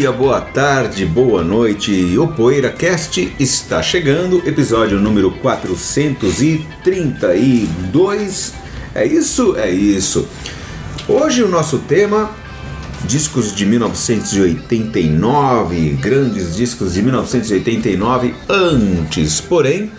dia, boa tarde, boa noite. O PoeiraCast está chegando, episódio número 432. É isso? É isso. Hoje o nosso tema discos de 1989, grandes discos de 1989 antes. Porém,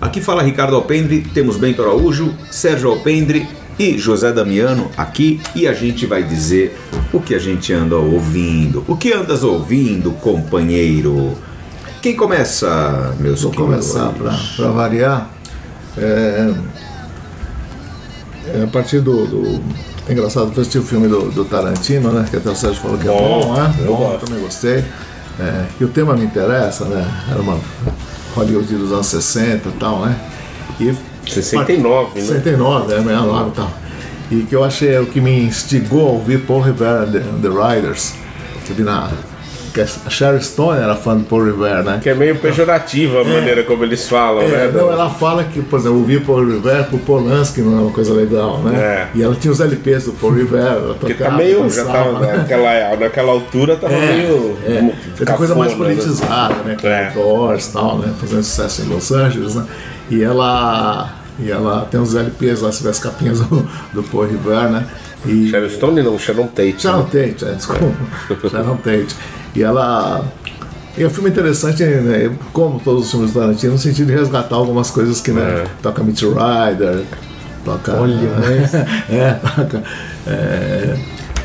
aqui fala Ricardo Alpendre, temos Bento Araújo, Sérgio Alpendre e José Damiano aqui e a gente vai dizer o que a gente anda ouvindo. O que andas ouvindo, companheiro? Quem começa, meus Vou começar para variar. É, é a partir do, do é engraçado, eu assisti o filme do, do, Tarantino, né? Que até o Sérgio falou que bom, é bom, né? Eu, bom, também gostei. É, e o tema me interessa, né? Era uma Hollywood dos anos 60 e tal, né? E 69, né? 69, é, 69 e tal. E que eu achei o que me instigou a ouvir Paul Revere The, The Riders, que vi na. Que a Sherry Stone era fã do Paul Revere, né? Que é meio pejorativa a é, maneira como eles falam, é, né? Não, ela fala que, por exemplo, ouvir Paul Revere pro Polanski não é uma coisa legal, né? É. E ela tinha os LPs do Paul ela tocava, tá meio, dançava, já tava, né? naquela, naquela altura tava é, meio. É, cafona, coisa mais né? politizada, né? Com É. Doors e tal, né? Fazendo sucesso em Los Angeles, né? E ela. E ela tem uns LPs lá, se vê as capinhas do, do Paul Revere, né? E, Sharon Stone não, Sharon Tate. Sharon né? Tate, é, desculpa. Sharon Tate. E ela. E é um filme interessante, né, como todos os filmes do Tarantino, no sentido de resgatar algumas coisas que, né, É. toca Mitch Rider, toca. Olha, é, toca. É,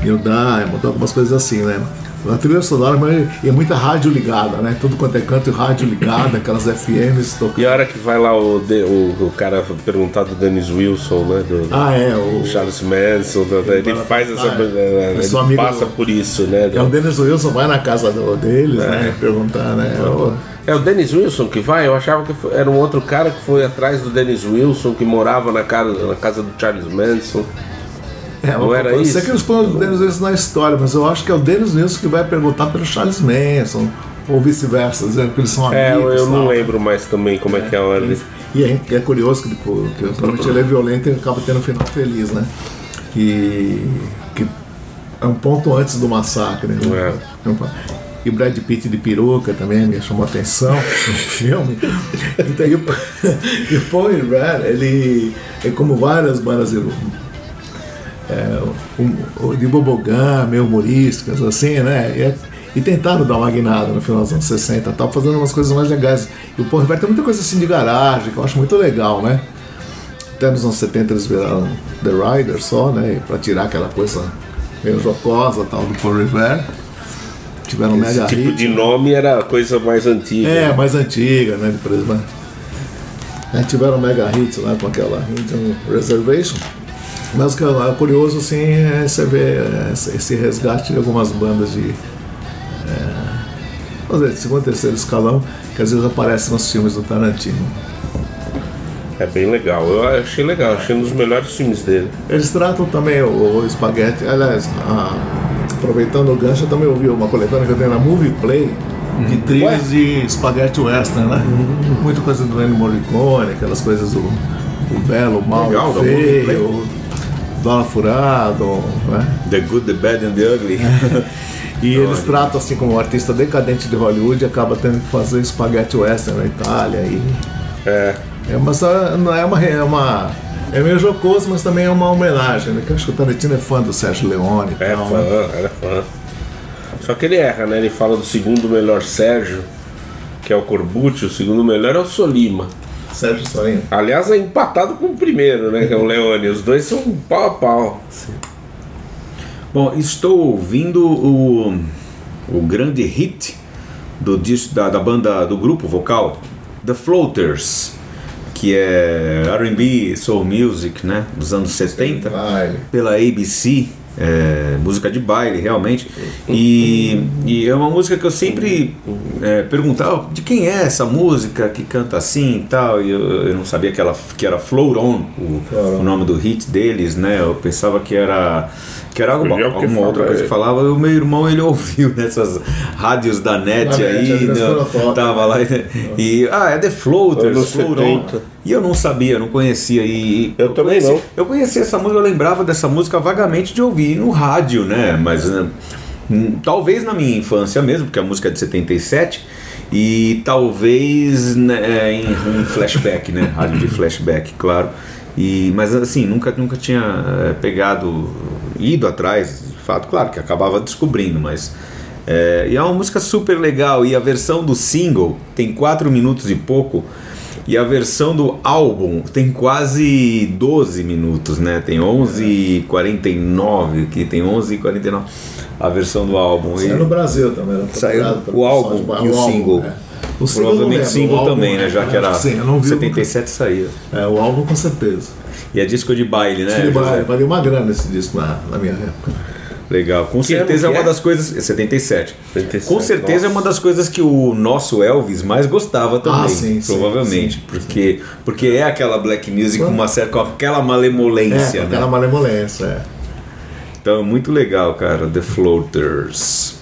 Neil Diamond, toca algumas coisas assim, né? A trilha sonora mas é muita rádio ligada, né? Tudo quanto é canto e rádio ligada, aquelas FMs tocando. E a hora que vai lá o, de- o, o cara perguntar do Dennis Wilson, né? Do, Ah, é, o. Charles Manson, do- ele faz essa. ah, é. ele amigo passa por isso, né? É o Dennis Wilson vai na casa do, deles, né? Perguntar, né? o- É o Dennis Wilson que vai? Eu achava que foi- era um outro cara que foi atrás do Dennis Wilson, que morava na casa, na casa do Charles Manson. É, Não era isso? ser que eles põem o Dennis Wilson na história, mas eu acho que é o Dennis Wilson que vai perguntar pelo Charles Manson, ou vice-versa, dizendo que eles são É, amigos. eu não lembro mais também como é, que é a ordem. E é, é curioso que, tipo, que realmente ele é violento e acaba tendo um final feliz, né? E que é um ponto antes do massacre. Né? E o Brad Pitt de peruca também me chamou a atenção no filme. Então, e, o, e o Paul Revere, ele é como várias bandas é, de bobogã, meio humorísticas, assim, né? E, é- e tentaram dar uma guinada no final dos anos 60, tal, fazendo umas coisas mais legais. E o Paul Revere tem muita coisa assim de garagem, que eu acho muito legal, né? Até nos anos 70 eles viraram The Rider só, né? Pra tirar aquela coisa meio jocosa tal do Paul Revere. Tiveram Esse mega tipo hit. de nome era coisa mais antiga. É, mais antiga, né? Por exemplo. Aí tiveram mega hits lá com aquela Indian Reservation. Mas o é curioso assim é você ver esse esse resgate de algumas bandas de. É, dizer, segundo e terceiro escalão, que às vezes aparecem nos filmes do Tarantino. É bem legal. Eu achei legal, achei um dos melhores filmes dele. Eles tratam também o, o Spaghetti, aliás, a- aproveitando o gancho, eu também ouvi uma coletânea que eu tenho na Movie Play de trilhas de Spaghetti Western, né? Muita coisa do Ennio Morricone, aquelas coisas do, do belo, o mal, Legal, feio, dólar furado, né? The Good, The Bad and The Ugly. E eles tratam assim como um artista decadente de Hollywood e acaba tendo que fazer Spaghetti Western na Itália e É. É uma, só- não é uma, é uma. É meio jocoso, mas também é uma homenagem, né? Que eu acho que o Tarantino é fã do Sérgio Leone É tal, fã, né? era fã. Só que ele erra, né? Ele fala do segundo melhor Sérgio, que é o Corbucci, o segundo melhor é o Solima. Sérgio Sorinho. Aliás, é empatado com o primeiro, né? Que é o Leone. Os dois são pau a pau. Bom, estou ouvindo o, o grande hit do disco da, da banda do grupo vocal The Floaters, que é R&B, soul music, né, dos anos 70, Vai. pela ABC. É, música de baile, realmente. E, e é uma música que eu sempre é, perguntava de quem é essa música que canta assim e tal. E eu, eu não sabia que, ela, que era Float On, o, o nome do hit deles, né? Eu pensava que era que era alguma, alguma outra coisa é. que falava. O meu irmão ele ouviu nessas rádios da net Da net, aí, a né, Transfrontota. tava lá e, e- ah, é The Floaters, Float On. 70. E eu não sabia, não conhecia. E Eu também conheci, não. Eu conhecia essa música, eu lembrava dessa música vagamente de ouvir no rádio, né? Mas né, hum, talvez na minha infância mesmo, porque a música é de 77. E talvez né, é, em, em flashback, né? Rádio de flashback, claro. E, mas assim, nunca, nunca tinha é, pegado, ido atrás, de fato, claro que acabava descobrindo, mas. É, e é uma música super legal. E a versão do single tem 4 minutos e pouco. E a versão do álbum tem quase 12 minutos, né? Tem 11h49 aqui, tem 11h49 a versão do álbum. Saiu E- no Brasil também. era Saiu propagado pelo o álbum de e o single. é. O single Provavelmente o single álbum, também, né? Já que era Sim, eu não vi. 77 saía. É, o álbum com certeza. E é disco de baile, né? Sim, José? valeu uma grana esse disco na, na minha época. Legal. Com Que certeza é ano que uma é? das coisas. é 77. 77, Com certeza é uma das coisas que o nosso Elvis mais gostava também. Ah, sim, sim, provavelmente. sim, porque, porque é aquela black music com, uma certa, com aquela malemolência, É, né? aquela malemolência. É. Então é muito legal, cara. The Floaters.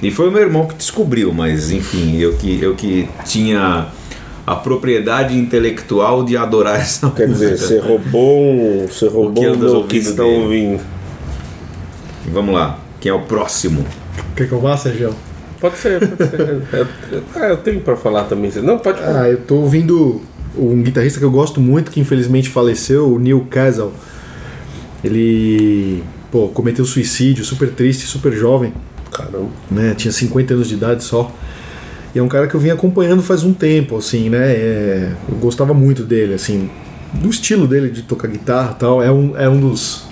E foi o meu irmão que descobriu, mas enfim, eu que, eu que tinha a propriedade intelectual de adorar essa Quer dizer, música. você roubou um. Você que roubou um ouvindo do que estão dele? ouvindo. Vamos lá, quem é o próximo? Quer que eu vá, Sérgio? Pode ser, pode ser. Ah, eu tenho pra falar também. Não, pode falar. Ah, eu tô ouvindo um guitarrista que eu gosto muito, que infelizmente faleceu, o Neil Casal. Ele, pô, cometeu suicídio, super triste, super jovem, Caramba. né? Tinha 50 anos de idade só. E é um cara que eu vim acompanhando faz um tempo, assim, né? É, eu gostava muito dele, assim, do estilo dele de tocar guitarra e tal. É um, é um dos.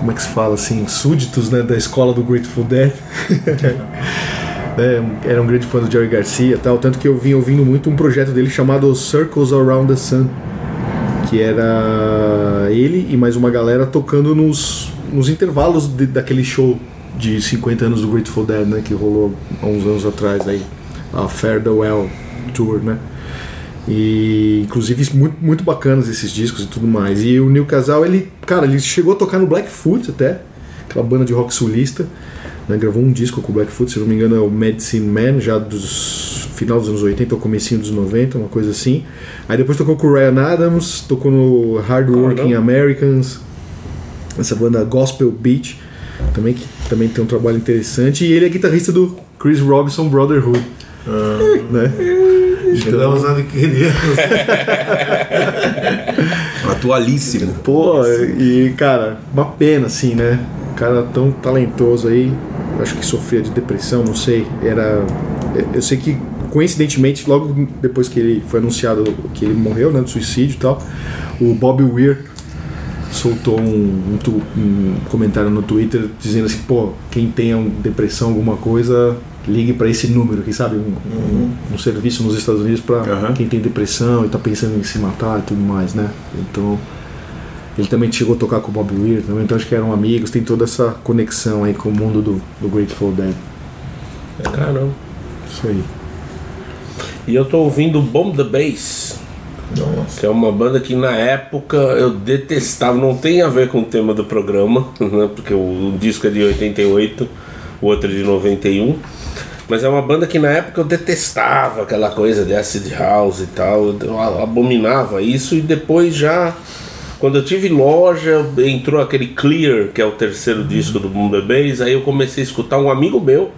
Como é que se fala assim? Súditos né, da escola do Grateful Dead. né, era um grande fã do Jerry Garcia tal. Tanto que eu vim ouvindo muito um projeto dele chamado Circles Around the Sun. Que era ele e mais uma galera tocando nos, nos intervalos de- daquele show de 50 anos do Grateful Dead, né? Que rolou há uns anos atrás aí. A Farewell Tour, né? E inclusive muito, muito bacanas esses discos e tudo mais. E o Neil Casal, ele, cara, ele chegou a tocar no Blackfoot até, aquela banda de rock sulista, né? Gravou um disco com o Blackfoot, se não me engano é o Medicine Man, já dos final dos anos 80 ou comecinho dos 90, uma coisa assim. Aí depois tocou com o Ryan Adams, tocou no Hard Working Americans, essa banda Gospel Beach, também que também tem um trabalho interessante, e ele é guitarrista do Chris Robinson Brotherhood. Né? Chegamos onde queríamos. Atualíssimo. Pô, e cara, uma pena assim, né? Um cara tão talentoso aí, acho que sofria de depressão, não sei. Era. Eu sei que coincidentemente, logo depois que ele foi anunciado que ele morreu, né? De suicídio e tal, o Bob Weir soltou um, um tu- um comentário no Twitter dizendo assim, pô, quem tenha depressão, alguma coisa, ligue para esse número, quem sabe, um, um- um serviço nos Estados Unidos para Aham. quem tem depressão e tá pensando em se matar e tudo mais, né? Então, ele também chegou a tocar com o Bob Weir, também, então acho que eram amigos, tem toda essa conexão aí com o mundo do, do Grateful Dead. Caramba. Isso aí. E eu tô ouvindo Bomb the Bass, Nossa. que é uma banda que na época eu detestava. Não tem a ver com o tema do programa, né? porque o, o disco é de 88, o outro é de 91. Mas é uma banda que na época eu detestava aquela coisa de acid house e tal. Eu abominava isso e depois já. Quando eu tive loja, entrou aquele Clear, que é o terceiro disco do the Bass, aí eu comecei a escutar um amigo meu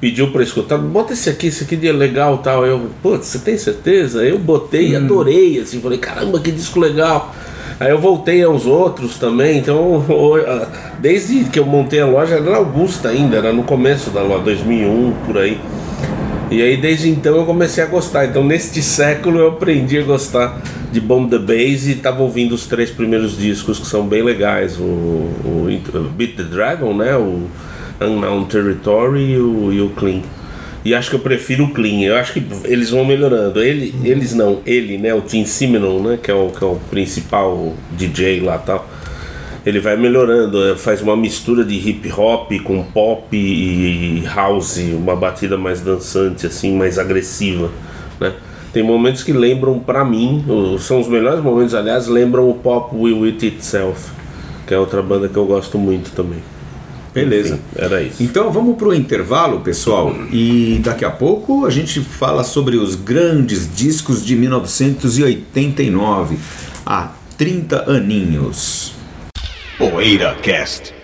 pediu pra escutar, bota esse aqui, esse aqui é legal tal. Eu, putz, você tem certeza? Eu botei e adorei, assim, falei, caramba, que disco legal. Aí eu voltei aos outros também, então o- a- desde que eu montei a loja era Augusta ainda, era no começo da loja, 2001, por aí. E aí desde então eu comecei a gostar. Então neste século eu aprendi a gostar de Bomb the Bass e tava ouvindo os três primeiros discos que são bem legais. O, o Int- Beat the Dragon, né? O Unknown Territory e o, e o Clean. E acho que eu prefiro o Clean. Eu acho que eles vão melhorando. Ele, eles não, ele, né? O Tim Simenon, né? Que é o, que é o principal DJ lá tal. ele vai melhorando, é, faz uma mistura de hip hop com pop e house, uma batida mais dançante, assim, mais agressiva, né? Tem momentos que lembram, pra mim, são os melhores momentos, aliás, lembram o Pop Will It Itself, que é outra banda que eu gosto muito também. Beleza. Enfim, era isso. Então vamos para o intervalo, pessoal, e daqui a pouco a gente fala sobre os grandes discos de 1989, há 30 aninhos. Poeira Cast.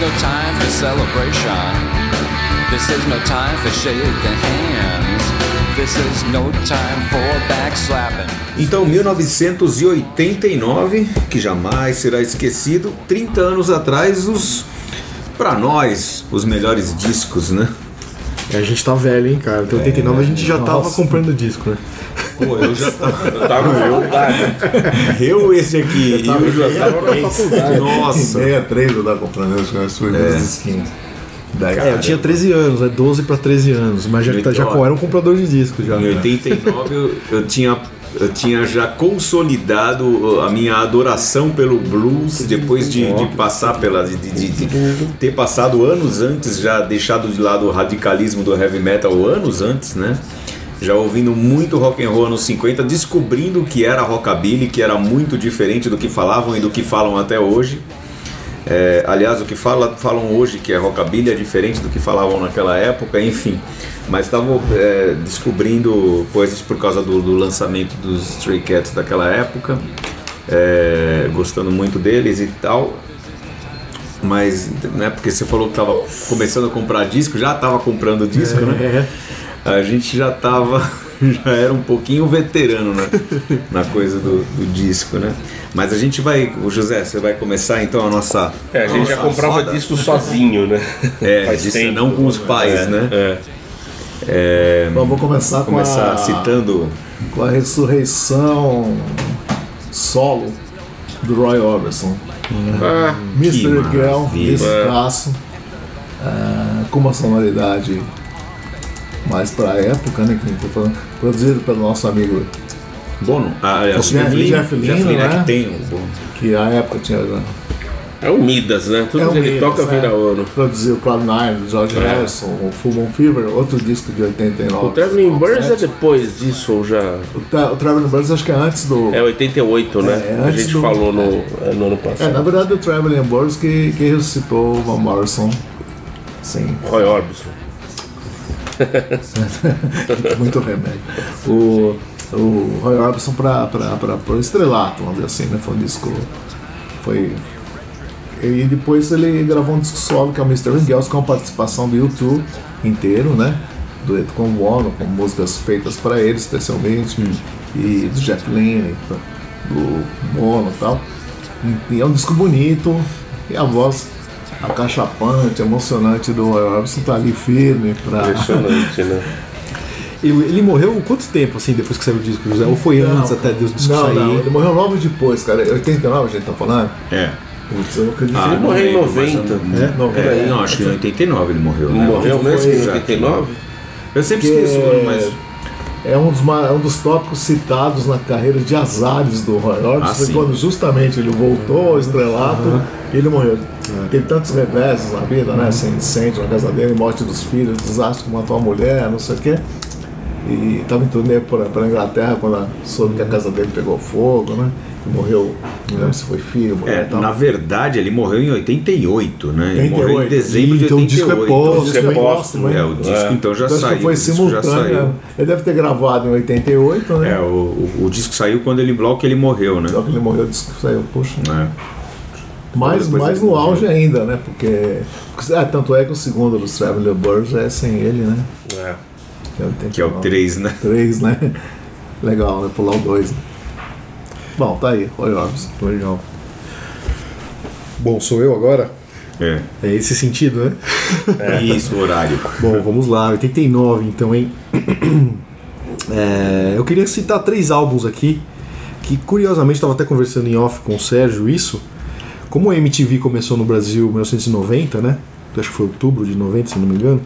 no time for celebration. This is no time for shaking hands. This is no time for backslapping. Então, 1989, que jamais será esquecido, 30 anos atrás, os para nós, os melhores discos, né? É, a gente tá velho, hein, cara. Até 89 a gente já tava Nossa. comprando disco, né? Pô, eu já tava. Eu tava na faculdade. Eu, esse aqui, eu, Eu já tava na faculdade. Nossa. 63 eu tava comprando os meus primeiros disquinhos. Daí, É, eu tinha 13 anos, é 12 pra 13 anos, mas já, Então, já era um comprador de disco já. Em 89 eu, eu tinha eu tinha já consolidado uh, a minha adoração pelo blues depois de, de passar pela de, de- de- de ter passado anos antes já deixado de lado o radicalismo do heavy metal anos antes, né? Já ouvindo muito rock and roll anos 50, descobrindo que era rockabilly, que era muito diferente do que falavam e do que falam até hoje. É, aliás, o que fala, falam hoje que é rockabilly é diferente do que falavam naquela época, enfim. Mas estavam é, descobrindo coisas por causa do, do lançamento dos Stray Cats daquela época, é, gostando muito deles e tal. Mas, né, porque você falou que estava começando a comprar disco, já estava comprando disco, né? A gente já estava, já era um pouquinho veterano né, na coisa do, do disco, né? Mas a gente vai, o José, você vai começar então a nossa. É, a gente já nossa comprava roda? disco sozinho, né? É, Faz disse, tempo. não com os pais, É, né? É. Bom, vou começar, Começar com, a, citando. com a ressurreição solo do Roy Orbison. Ah, Mr. Girl, maravilha. descasso, ah, com uma sonoridade mais pra época, né? Que a falando, produzido pelo nosso amigo, Bono. Ah, aliás, O Jeff- Jeff Lynne, é né? que tem o Bono. que à época tinha. é o Midas, né? Tudo É que ele Midas, toca é. vira ouro. Produziu Cloud Nine, George Harrison, o Full Moon Fever, outro disco de 89. O Traveling Birds é depois disso ou já. O, Tra- o Traveling Birds acho que é antes do. É 88, né? É, a gente do- falou no, é, no ano É, passado. na verdade o Traveling Birds que, que ressuscitou o Van Morrison. Sim, Roy Orbison. muito remédio. O, o Roy Orbison para o estrelato, vamos dizer assim, né? Foi um disco. Foi. E depois ele gravou um disco solo que é o Mr. Ingels com a participação do YouTube inteiro, né? Dueto com o Bono, com músicas feitas para ele especialmente, e do Jeff Lynne, do Bono e tal. E é um disco bonito, e a voz acachapante, emocionante do Roy Orbison tá ali firme para Impressionante, né? Ele, ele morreu quanto tempo assim depois que saiu o disco, José? Ou foi antes até dos discos não, sair? não, ele morreu logo depois, cara. 89 a gente tá falando? É. Putz, eu não acredito. Ah, Ele não morreu em lembro, mas 90. eu- É? Não, É, não, acho que em 89 ele morreu. né? Morreu mesmo em exato. 89? Eu sempre Que esqueço, é- mas. É um dos, é um dos tópicos citados na carreira de azares do Roy Orbison, Ah, foi sim. quando justamente ele voltou ao estrelato e ele morreu. Teve tantos reveses na vida, né? Assim, incêndio na casa dele, morte dos filhos, desastre que matou a mulher, não sei o quê. E estava em turnê para a Inglaterra quando soube que a casa dele pegou fogo, né? Morreu, não lembro se foi filho, É, na verdade, ele morreu em 88, né? Ele morreu em 88. dezembro de Então o disco é 88. póstumo. O disco é é póstumo, hein? É, o disco É. então já Então, saiu. foi já simultâneo. saiu. Ele deve ter gravado em 88, né? É, o, o, o disco saiu quando ele que ele morreu, né? Só que ele morreu, o disco saiu, puxa. É. Mais, mais no morreu. auge ainda, né? Porque. Ah, tanto é que o segundo dos Traveler Birds é sem ele, né? É. Que é o, Que é o 3, né? 3, né? Legal, né? Pular o 2. Né? Bom, tá aí, Roy Orbison. Legal. Bom, sou eu agora? É. É esse sentido, né? Isso, o horário. Bom, vamos lá, 89 então, hein? É, eu queria citar três álbuns aqui, que curiosamente estava até conversando em off com o Sérgio isso. Como a MTV começou no Brasil em 1990, né? Acho que foi outubro de 90, se não me engano.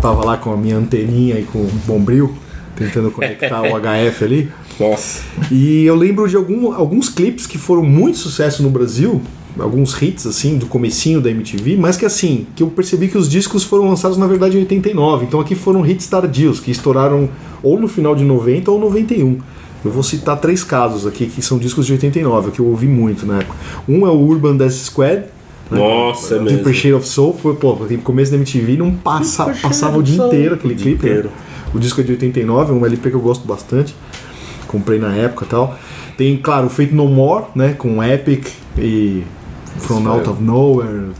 Tava lá com a minha anteninha e com o bombril, tentando conectar o HF ali. Nossa. E eu lembro de algum- alguns clipes que foram muito sucesso no Brasil, alguns hits assim do comecinho da MTV, mas que assim, que eu percebi que os discos foram lançados na verdade em 89. Então aqui foram hits tardios que estouraram ou no final de 90 ou 91. Eu vou citar três casos aqui que são discos de 89, que eu ouvi muito na época. Um é o Urban Death Squad. né? Nossa, é mesmo. Deeper Shade of Soul foi, pô, no começo da MTV não passa, passava o dia inteiro aquele O clipe. né? inteiro. O disco é de 89, é um LP que eu gosto bastante. Comprei na época e tal. Tem, claro, o Fate No More, né? Com Epic e From Out of Nowhere.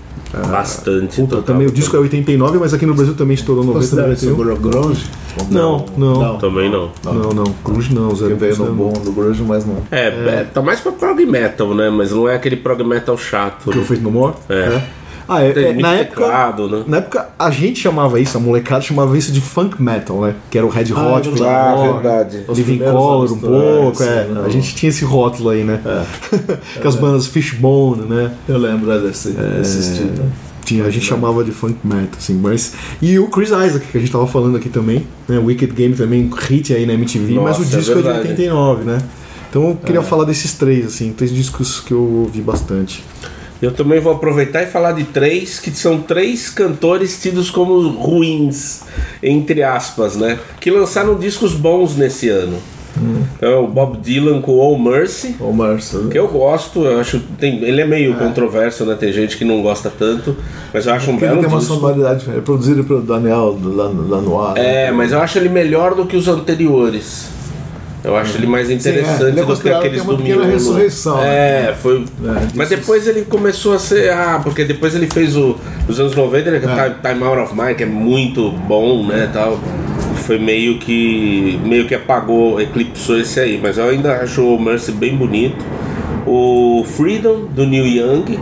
Bastante. Puta, total. também o disco é 89, mas aqui no Brasil também estourou 90 Considera isso 91. grunge? Não, não. Também não. Não, não. Grunge não, Que zero. veio no bom do grunge, mas não. É, é, tá mais pra prog metal, né? Mas não é aquele prog metal chato. Que o Né? Fate No More? É. né? Ah, é, é, na época. teclado, né? Na época a gente chamava isso, a molecada chamava isso de funk metal, né? Que era o Red Hot, Ah, é Ah, More, verdade. Os Living Color um pouco, é, é. não. A gente tinha esse rótulo aí, né? Com as bandas Fishbone, né? Eu lembro é, desse, desse estilo. Tinha, a gente chamava de funk metal, assim, mas. E o Chris Isaac, que a gente tava falando aqui também, né? Wicked Game também, hit aí na MTV, mas o Nossa, é disco é, de verdade. 89, né? Então eu queria falar desses três, assim, três discos que eu ouvi bastante. Eu também vou aproveitar e falar de três que são três cantores tidos como ruins, entre aspas, né? Que lançaram discos bons nesse ano. Então, é o Bob Dylan com All Mercy, O Marcel. que eu gosto, eu acho. Tem, ele é meio controverso, né? Tem gente que não gosta tanto, mas eu acho um Porque ele belo tem uma sonoridade. É produzido pelo Daniel no ar. É, mas eu acho ele melhor do que os anteriores. Eu acho ele mais Sim, é. interessante Ele é do que aqueles que é do Miolo. ressurreição, né? É, foi. mas depois ele começou a ser. Ah, porque depois ele fez o. Os anos 90, ele É. Time, Time Out of Mind, que é muito bom, né? Tal. Foi meio que. meio que apagou, eclipsou esse aí. Mas eu ainda acho o Mercy bem bonito. O Freedom, do Neil Young,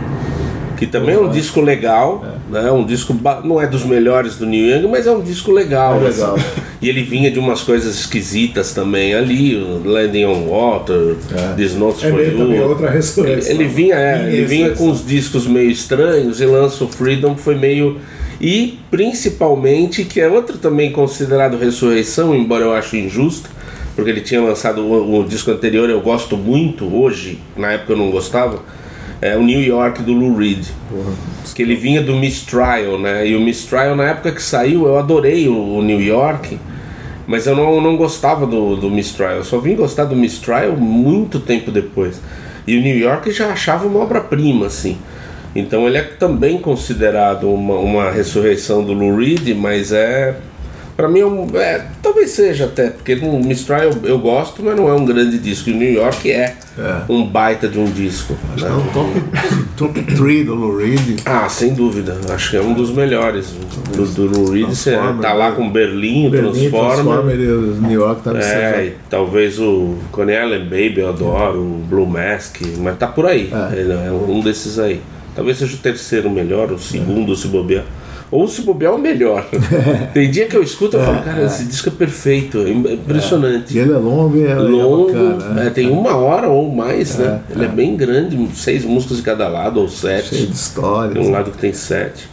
que também é um disco legal, né? Um disco não é dos melhores do Neil Young, mas é um disco legal. É legal. assim. E ele vinha de umas coisas esquisitas também ali, o Landing on Water, This Notes É for You. outra ressurreição. Ele vinha, é, ele vinha com uns discos meio estranhos e lança o Freedom que foi meio e principalmente que é outro também considerado ressurreição, embora eu ache injusto, porque ele tinha lançado o, o disco anterior, eu gosto muito hoje, na época eu não gostava, é o New York do Lou Reed. Que ele vinha do Mistrial, né? E o Mistrial na época que saiu, eu adorei o, o New York. Mas eu não, não gostava do, do Mistrial. Eu só vim gostar do Mistrial muito tempo depois. E o New York já achava uma obra-prima, assim. Então ele é também considerado uma, uma ressurreição do Lou Reed, mas é. Pra mim, é um- é, talvez seja até, porque o Mistrial eu, eu gosto, mas não é um grande disco. E New York é, É. um baita de um disco. Acho né? que é o top, top 3 do Lou Reed. Ah, sem dúvida. Acho que é um dos melhores. Do, do Lou Reed, você tá lá né? com Berlim, Berlim, Transformer. Transformer e New York tá É, e talvez o Coney Island Baby eu adoro, o Blue Mask, mas tá por aí. É. É um desses aí. Talvez seja o terceiro melhor, o segundo se bobear. Ou se bobear o melhor. Tem dia que eu escuto e falo, cara, esse disco é perfeito, é impressionante. E ele é longo e é, Longo, é bacana, é, né? tem uma hora ou mais, né? É, Ele é bem grande, seis músicas de cada lado, ou sete. Cheio de histórias. Tem um lado que tem sete.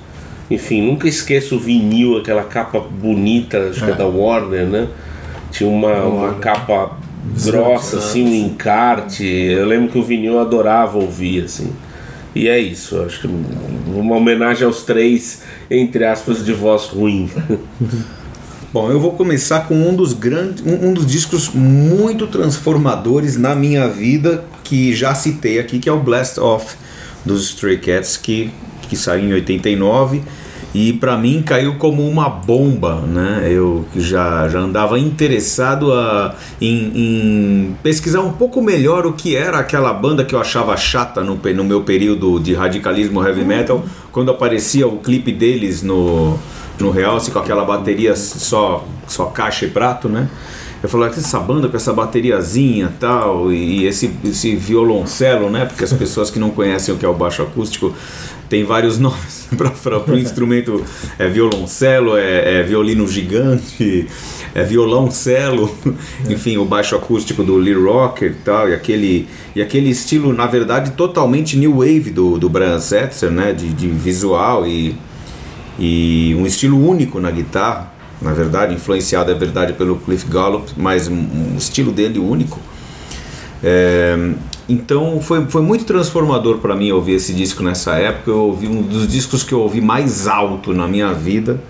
Enfim, nunca esqueço o vinil, aquela capa bonita, acho que é da Warner, né? Tinha uma, uma capa grossa, assim, um encarte. Eu lembro que o vinil eu adorava ouvir, assim. E é isso, acho que uma homenagem aos três, entre aspas, de voz ruim. Bom, eu vou começar com um dos grandes, um, um dos discos muito transformadores na minha vida que já citei aqui, que é o Blast Off dos Stray Cats, que, que saiu em 89 e para mim caiu como uma bomba, né? Eu já, já andava interessado a, em, em pesquisar um pouco melhor o que era aquela banda que eu achava chata no, no meu período de radicalismo heavy metal, quando aparecia o clipe deles no no Realce com aquela bateria só, só caixa e prato, né? Eu falei, "Ah, essa banda com essa bateriazinha e tal, e esse, esse violoncelo, né? Porque as pessoas que não conhecem o que é o baixo acústico tem vários nomes para o instrumento. É violoncelo, é, é violino gigante, é violoncelo, enfim, o baixo acústico do Lee Rocker e tal, e aquele, e aquele estilo, na verdade, totalmente new wave do, do Brian Setzer, né? De, de visual e, e um estilo único na guitarra, na verdade, influenciado, é verdade, pelo Cliff Gallup, mas um, estilo dele único. É, então foi, foi muito transformador para mim ouvir esse disco nessa época. Eu ouvi um dos discos que eu ouvi mais alto na minha vida,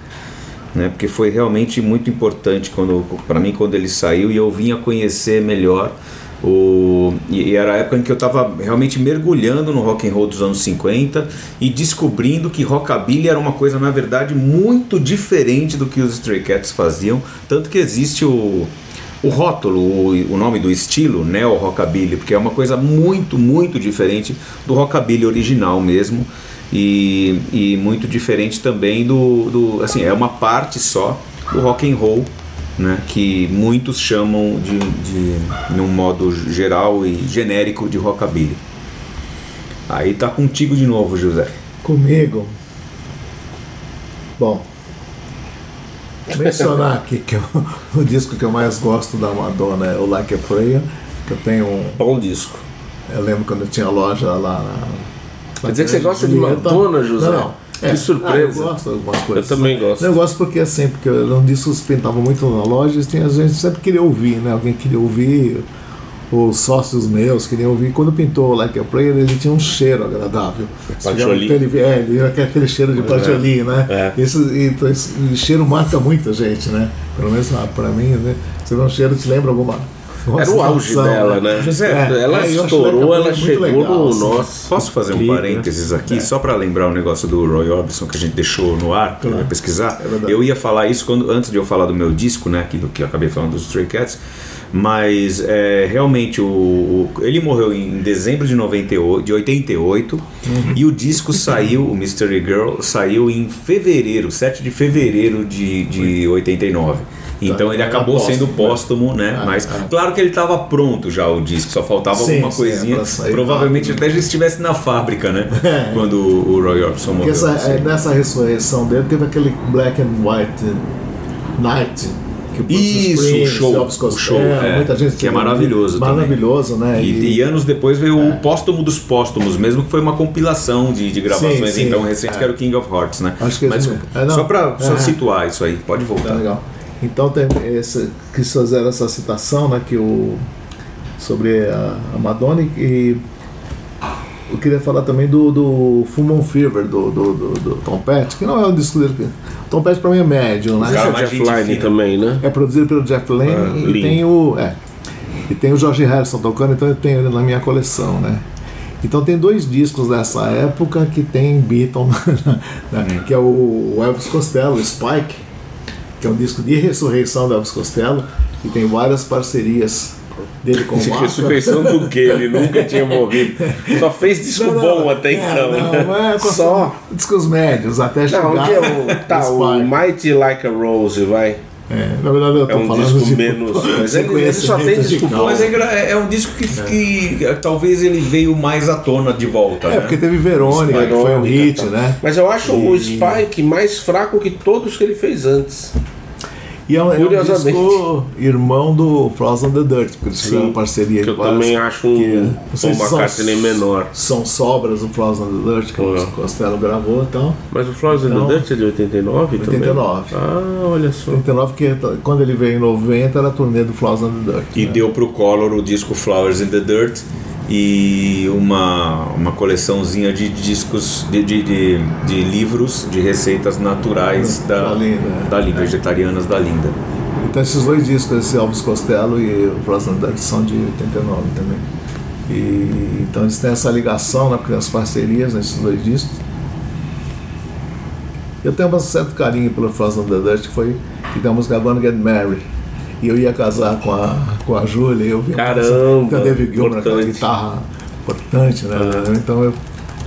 né? Porque foi realmente muito importante quando para mim quando ele saiu e eu vim a conhecer melhor o e era a época em que eu estava realmente mergulhando no rock and roll dos anos 50 e descobrindo que rockabilly era uma coisa na verdade muito diferente do que os Stray Cats faziam, tanto que existe o o rótulo, o, o nome do estilo, neo rockabilly, porque é uma coisa muito, muito diferente do rockabilly original mesmo e, e muito diferente também do, do, assim, é uma parte só do rock and roll, né, que muitos chamam de, de, num modo geral e genérico de rockabilly. Aí tá contigo de novo, José. Comigo. Bom, mencionar aqui que eu- o disco que eu mais gosto da Madonna é o Like a Prayer, que eu tenho um, Bom disco. eu lembro quando eu tinha loja lá na. Quer dizer que você gosta de. Madonna, José? Não, não. Que surpresa. Ah, eu gosto de algumas coisas. Eu também gosto. Eu gosto porque assim, porque eram discos que pintavam muito na loja tinha, a gente sempre queria ouvir, né? Alguém queria ouvir, os sócios meus queriam ouvir. Quando pintou o Like a Prayer, ele tinha um cheiro agradável. Patchouli. Ele, é, ele aquele cheiro de patchouli, né? É. Isso, então, esse cheiro marca muita gente, né? Pelo menos ah, pra mim, né? Você vê um cheiro, te lembra alguma. Alguma Era o auge situação, dela, né? José, ela é, eu acho estourou, ela chegou legal, no assim. nosso. Posso fazer um Clipe, né? parênteses aqui, só para lembrar o negócio do Roy Orbison que a gente deixou no ar, que eu ia pesquisar? É eu ia falar isso quando, antes de eu falar do meu disco, né, aquilo que eu acabei falando dos Stray Cats, mas é, realmente o, o- ele morreu em dezembro de, 98, de 88 Uhum. e o disco saiu, o Mystery Girl, saiu em fevereiro, 7 de fevereiro de, de 89. Então Tá, ele era acabou sendo póstumo, póstumo, né? Ah, Mas ah. claro que ele estava pronto já o disco, só faltava Sim, alguma coisinha. é sair Provavelmente até já estivesse na fábrica, né? É. Quando o Roy Orbison morreu. essa, assim. é, nessa ressurreição dele teve aquele Black and White Night. Que o Bruce Isso, o Springsteen, show, Elvis o Costello, show, é, muita gente que é maravilhoso também. Maravilhoso, né? E, e anos depois veio o póstumo dos póstumos, mesmo que foi uma compilação de, de gravações Sim, sim. então recentes, que era o King of Hearts, né? Acho que Mas esse- é, não. só só É. situar isso aí, pode Tá voltar. legal. Então tem esse, que fizeram essa citação, né, que o sobre a, a Madonna e eu queria falar também do, do Full Moon Fever do, do, do, do Tom Petty, que não é um disco dele. O Tom Petty pra mim é médio, né? Esse é Cara, o mais Jeff fina. também, né? É produzido pelo Jeff Lynne Ah, e tem o. É, e tem o George Harrison tocando, então eu tenho ele na minha coleção, né? Então tem dois discos dessa época que tem Beatle, né? que é o Elvis Costello, o Spike, que é um disco de ressurreição do Elvis Costello, e tem várias parcerias dele com o Marco. Ressurreição do que? Ele nunca tinha morrido. Só fez disco Não, não, bom até é, então. Não, não é Só. discos médios, até chegar Não, onde é o. Tá, o. Mighty Like a Rose, vai. É, na verdade eu tô É um falando disco de menos- mas ele- ele só tem disco bom. Mas é, é- é um disco que, que talvez ele veio mais à tona de volta, É, né? porque teve Verônica, que foi um hit, tá. né? Mas eu acho o E- Spike mais fraco que todos que ele fez antes. E é um, é um disco irmão do Frozen on the Dirt, porque eles fizeram parceria que eu também acho um- um Paul McCartney menor. São sobras do Frozen on the Dirt, que Uhum. o Costello gravou então. Mas o and Então, the Dirt é de 89 também? 89. Ah, olha só. 89, que quando ele veio em 90 era a turnê do Frozen on the Dirt. E né? deu pro Collor o disco Flowers in the Dirt e uma, uma coleçãozinha de discos, de, de, de, de livros de receitas naturais da, Da Linda, é. da Linda, vegetarianas da Linda. Então esses dois discos, esse Elvis Costello e o the Dirt, são de 89 também. E, então eles têm essa ligação, né, porque as parcerias nesses dois discos. Eu tenho um certo carinho pelo Frozen the Dirt, que foi que tem a música Gonna Get Married. E eu ia casar com a, com a Júlia, eu vi Caramba, o David Gilmour, aquela guitarra importante, né? Então eu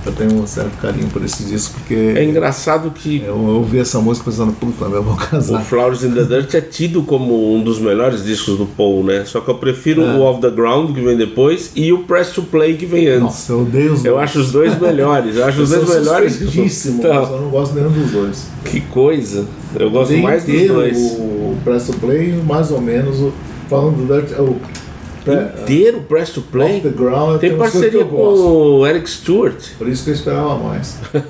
Eu tenho um certo carinho por esse disco, porque É engraçado que eu ouvi essa música pensando, puta, eu vou o casar. Flowers in the Dirt é tido como um dos melhores discos do Paul, né? Só que eu prefiro É. o Off the Ground, que vem depois, e o Press to Play, que vem antes. Nossa, eu odeio os Eu dois. acho os dois melhores. Eu acho os Eu dois sou melhores. Então, eu não gosto nenhum dos dois. que coisa. Eu gosto Odeio mais dos dois. O Press to Play, mais ou menos, o falando do Dirt, o Pre- Inteiro Press to Play. Ground, Tem que parceria com o Eric Stewart. Por isso que eu esperava mais.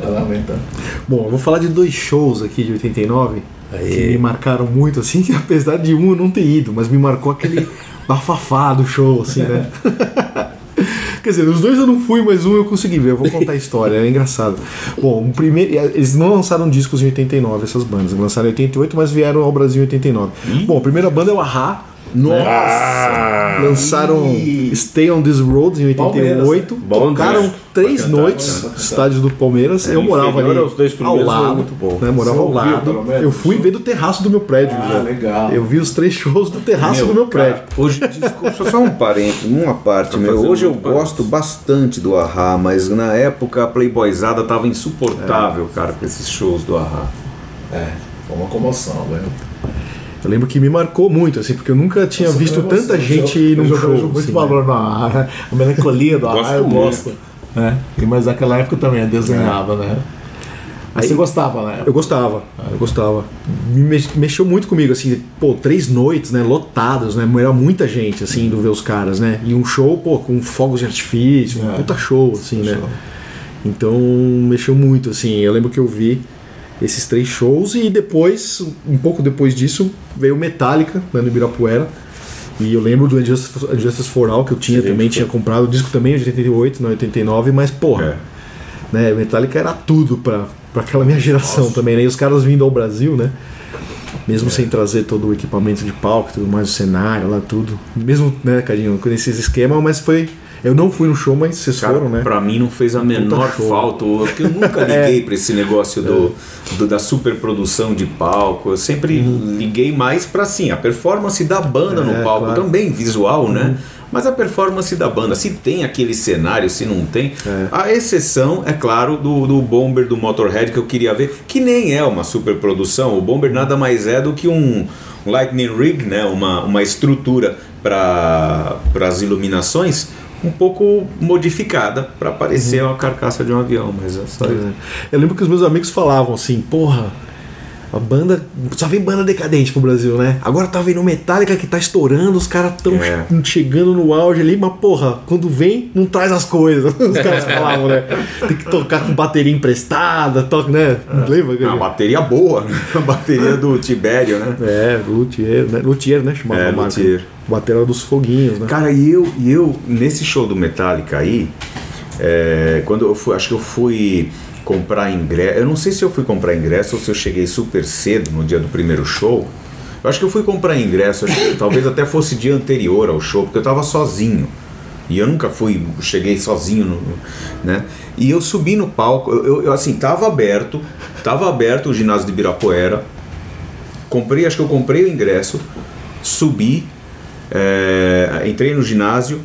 Tá lamentando. Bom, eu vou falar de dois shows aqui de 89 que Aê. me marcaram muito, assim, que apesar de um eu não ter ido, mas me marcou aquele bafafá do show, assim, né? Quer dizer, os dois eu não fui, mas um eu consegui ver. Eu vou contar a história, é engraçado. Bom, primeiro, eles não lançaram discos em 89, essas bandas. Eles lançaram em 88, mas vieram ao Brasil em 89. Bom, a primeira banda é o Ahá. Nossa! Ah, Lançaram Stay on This Road em 88. Bom tocaram três cantar, noites no estádio do Palmeiras. eu morava ali ao lado. muito bom. Né, morava ao lado. Eu fui ver do terraço do meu prédio. Ah, já. legal. Eu vi os três shows do terraço do meu prédio. cara, hoje, desculpa, só um parênteses, uma parte, meu. Hoje eu gosto bastante do Ahá, mas na época a Playboyzada tava insuportável, cara, com esses shows do Ahá. É, foi uma comoção, velho. Eu lembro que me marcou muito, assim, porque eu nunca tinha Nossa, visto tanta gente eu, num eu show. muito assim, valor na a melancolia do Arra, eu gosto. Né? E, mas naquela época eu também desenhava, né? Mas Aí- você gostava, né? Eu gostava, eu gostava. Me mex- mexeu muito comigo, assim, pô, três noites, né, lotadas, né, era muita gente, assim, indo ver os caras, né, e um show, pô, com fogos de artifício, um É. puta show, assim, né. Show. Então, mexeu muito, assim, eu lembro que eu vi esses três shows e depois, um pouco depois disso, veio Metallica, né, no Ibirapuera, e eu lembro do Injustice, Injustice for All, que eu tinha Sim, também, tinha comprado, o disco também é de 88, não 89, mas, porra, né? Metallica era tudo pra, pra aquela minha geração também, né? E os caras vindo ao Brasil, né? Mesmo sem trazer todo o equipamento de palco, tudo mais, o cenário lá, tudo. Mesmo, né, Cadinho, com esses esquemas, mas foi. Eu não fui no show, mas vocês Cara, foram, né? pra mim não fez a menor show. falta, porque eu nunca liguei pra esse negócio do, do- da superprodução de palco. Eu sempre liguei mais pra assim, a performance da banda É, no palco, claro. também visual, né? Mas a performance da banda, se tem aquele cenário, se não tem. A exceção, é claro, do, do Bomber do Motorhead que eu queria ver, que nem é uma superprodução. O Bomber nada mais é do que um, um Lightning Rig, né? uma, uma estrutura para as iluminações um pouco modificada para parecer uma carcaça de um avião, mas é só isso. é. Eu lembro que os meus amigos falavam assim, porra, a banda. Só vem banda decadente pro Brasil, né? Agora tá vindo Metallica que tá estourando, os caras tão É. chegando no auge ali, mas porra, quando vem, não traz as coisas. Os caras falavam, né? Tem que tocar com bateria emprestada, toca, né? Lembra? Uma bateria boa, né? a bateria do Tibério, né? É, Luthier, né? Luthier, né? Chamava É. Luthier. Batera dos foguinhos, né? Cara, e eu, e eu nesse show do Metallica aí, é, quando eu fui, acho que eu fui comprar ingresso, eu não sei se eu fui comprar ingresso ou se eu cheguei super cedo no dia do primeiro show. Eu acho que eu fui comprar ingresso, que talvez até fosse dia anterior ao show, porque eu tava sozinho. E eu nunca fui, cheguei sozinho, no, né? E eu subi no palco, eu, eu- assim, tava aberto, tava aberto o ginásio de Ibirapuera, comprei, acho que eu comprei o ingresso, subi, é, entrei no ginásio,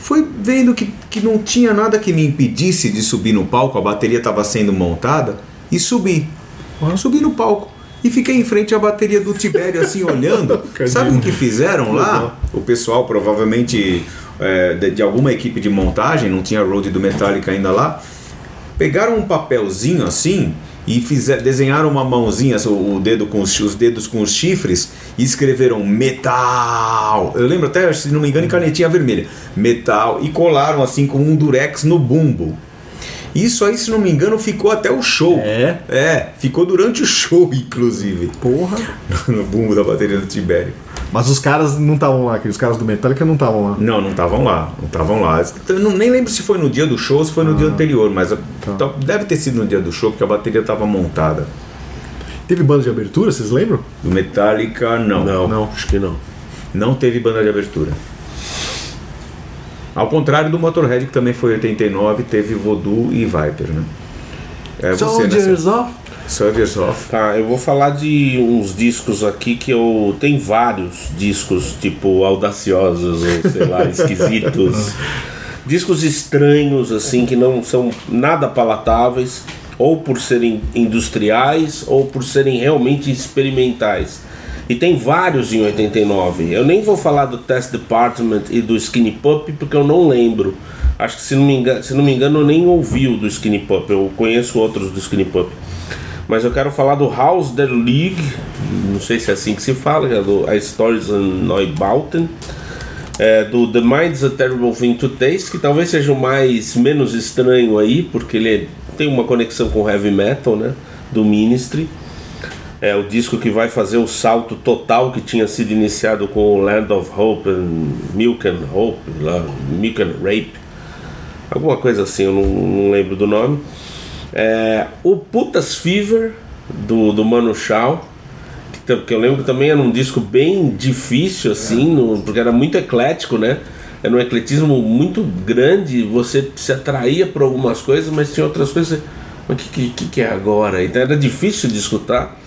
fui vendo que, que não tinha nada que me impedisse de subir no palco, a bateria estava sendo montada, e subi. Subi no palco. E fiquei em frente à bateria do Tibério, assim, olhando. Sabe o que fizeram lá? O pessoal, provavelmente é, de, de alguma equipe de montagem, não tinha road do Metallica ainda lá, pegaram um papelzinho assim e fizer, desenharam uma mãozinha, o, o dedo com os, os dedos com os chifres e escreveram metal. Eu lembro até, se não me engano, em canetinha vermelha. Metal. E colaram assim com um durex no bumbo. Isso aí, se não me engano, ficou até o show. É? É, ficou durante o show, inclusive. Porra. no bumbo da bateria do Tibério. Mas os caras não estavam lá, aqueles caras do Metallica não estavam lá. Não, não estavam lá, não estavam lá. Eu não, nem lembro se foi no dia do show ou se foi no dia anterior, mas tá- deve ter sido no dia do show, porque a bateria estava montada. Teve banda de abertura, vocês lembram? Do Metallica, não. Não, Não. acho que não. Não teve banda de abertura. Ao contrário do Motorhead, que também foi em 89, teve Voodoo e Viper, né? É você, Soldiers né? of. Soldiers of. Tá, eu vou falar de uns discos aqui que eu. Tem vários discos, tipo, audaciosos ou sei lá, esquisitos. discos estranhos, assim, que não são nada palatáveis, ou por serem industriais, ou por serem realmente experimentais. E tem vários em 89. Eu nem vou falar do Test Department e do Skinny Pup porque eu não lembro. Acho que se não me engano, se não me engano eu nem ouvi o do Skinny Pup. Eu conheço outros do Skinny Pup. Mas eu quero falar do House der League, não sei se é assim que se fala, é do A Stories in Neubauten. É, do The Mind's a Terrible Thing to Taste, que talvez seja o mais menos estranho aí, porque ele é- tem uma conexão com heavy metal, né? Do Ministry. É o disco que vai fazer o salto total que tinha sido iniciado com o Land of Hope and Milk and Hope, lá, Milk and Rape. Alguma coisa assim, eu não, não lembro do nome. É, o Putas Fever, do, do Mano Chao, que, que eu lembro que também era um disco bem difícil, assim, no- porque era muito eclético, né? Era um ecletismo muito grande, você se atraía por algumas coisas, mas tinha outras coisas. Mas o que, que, que é agora? Então era difícil de escutar.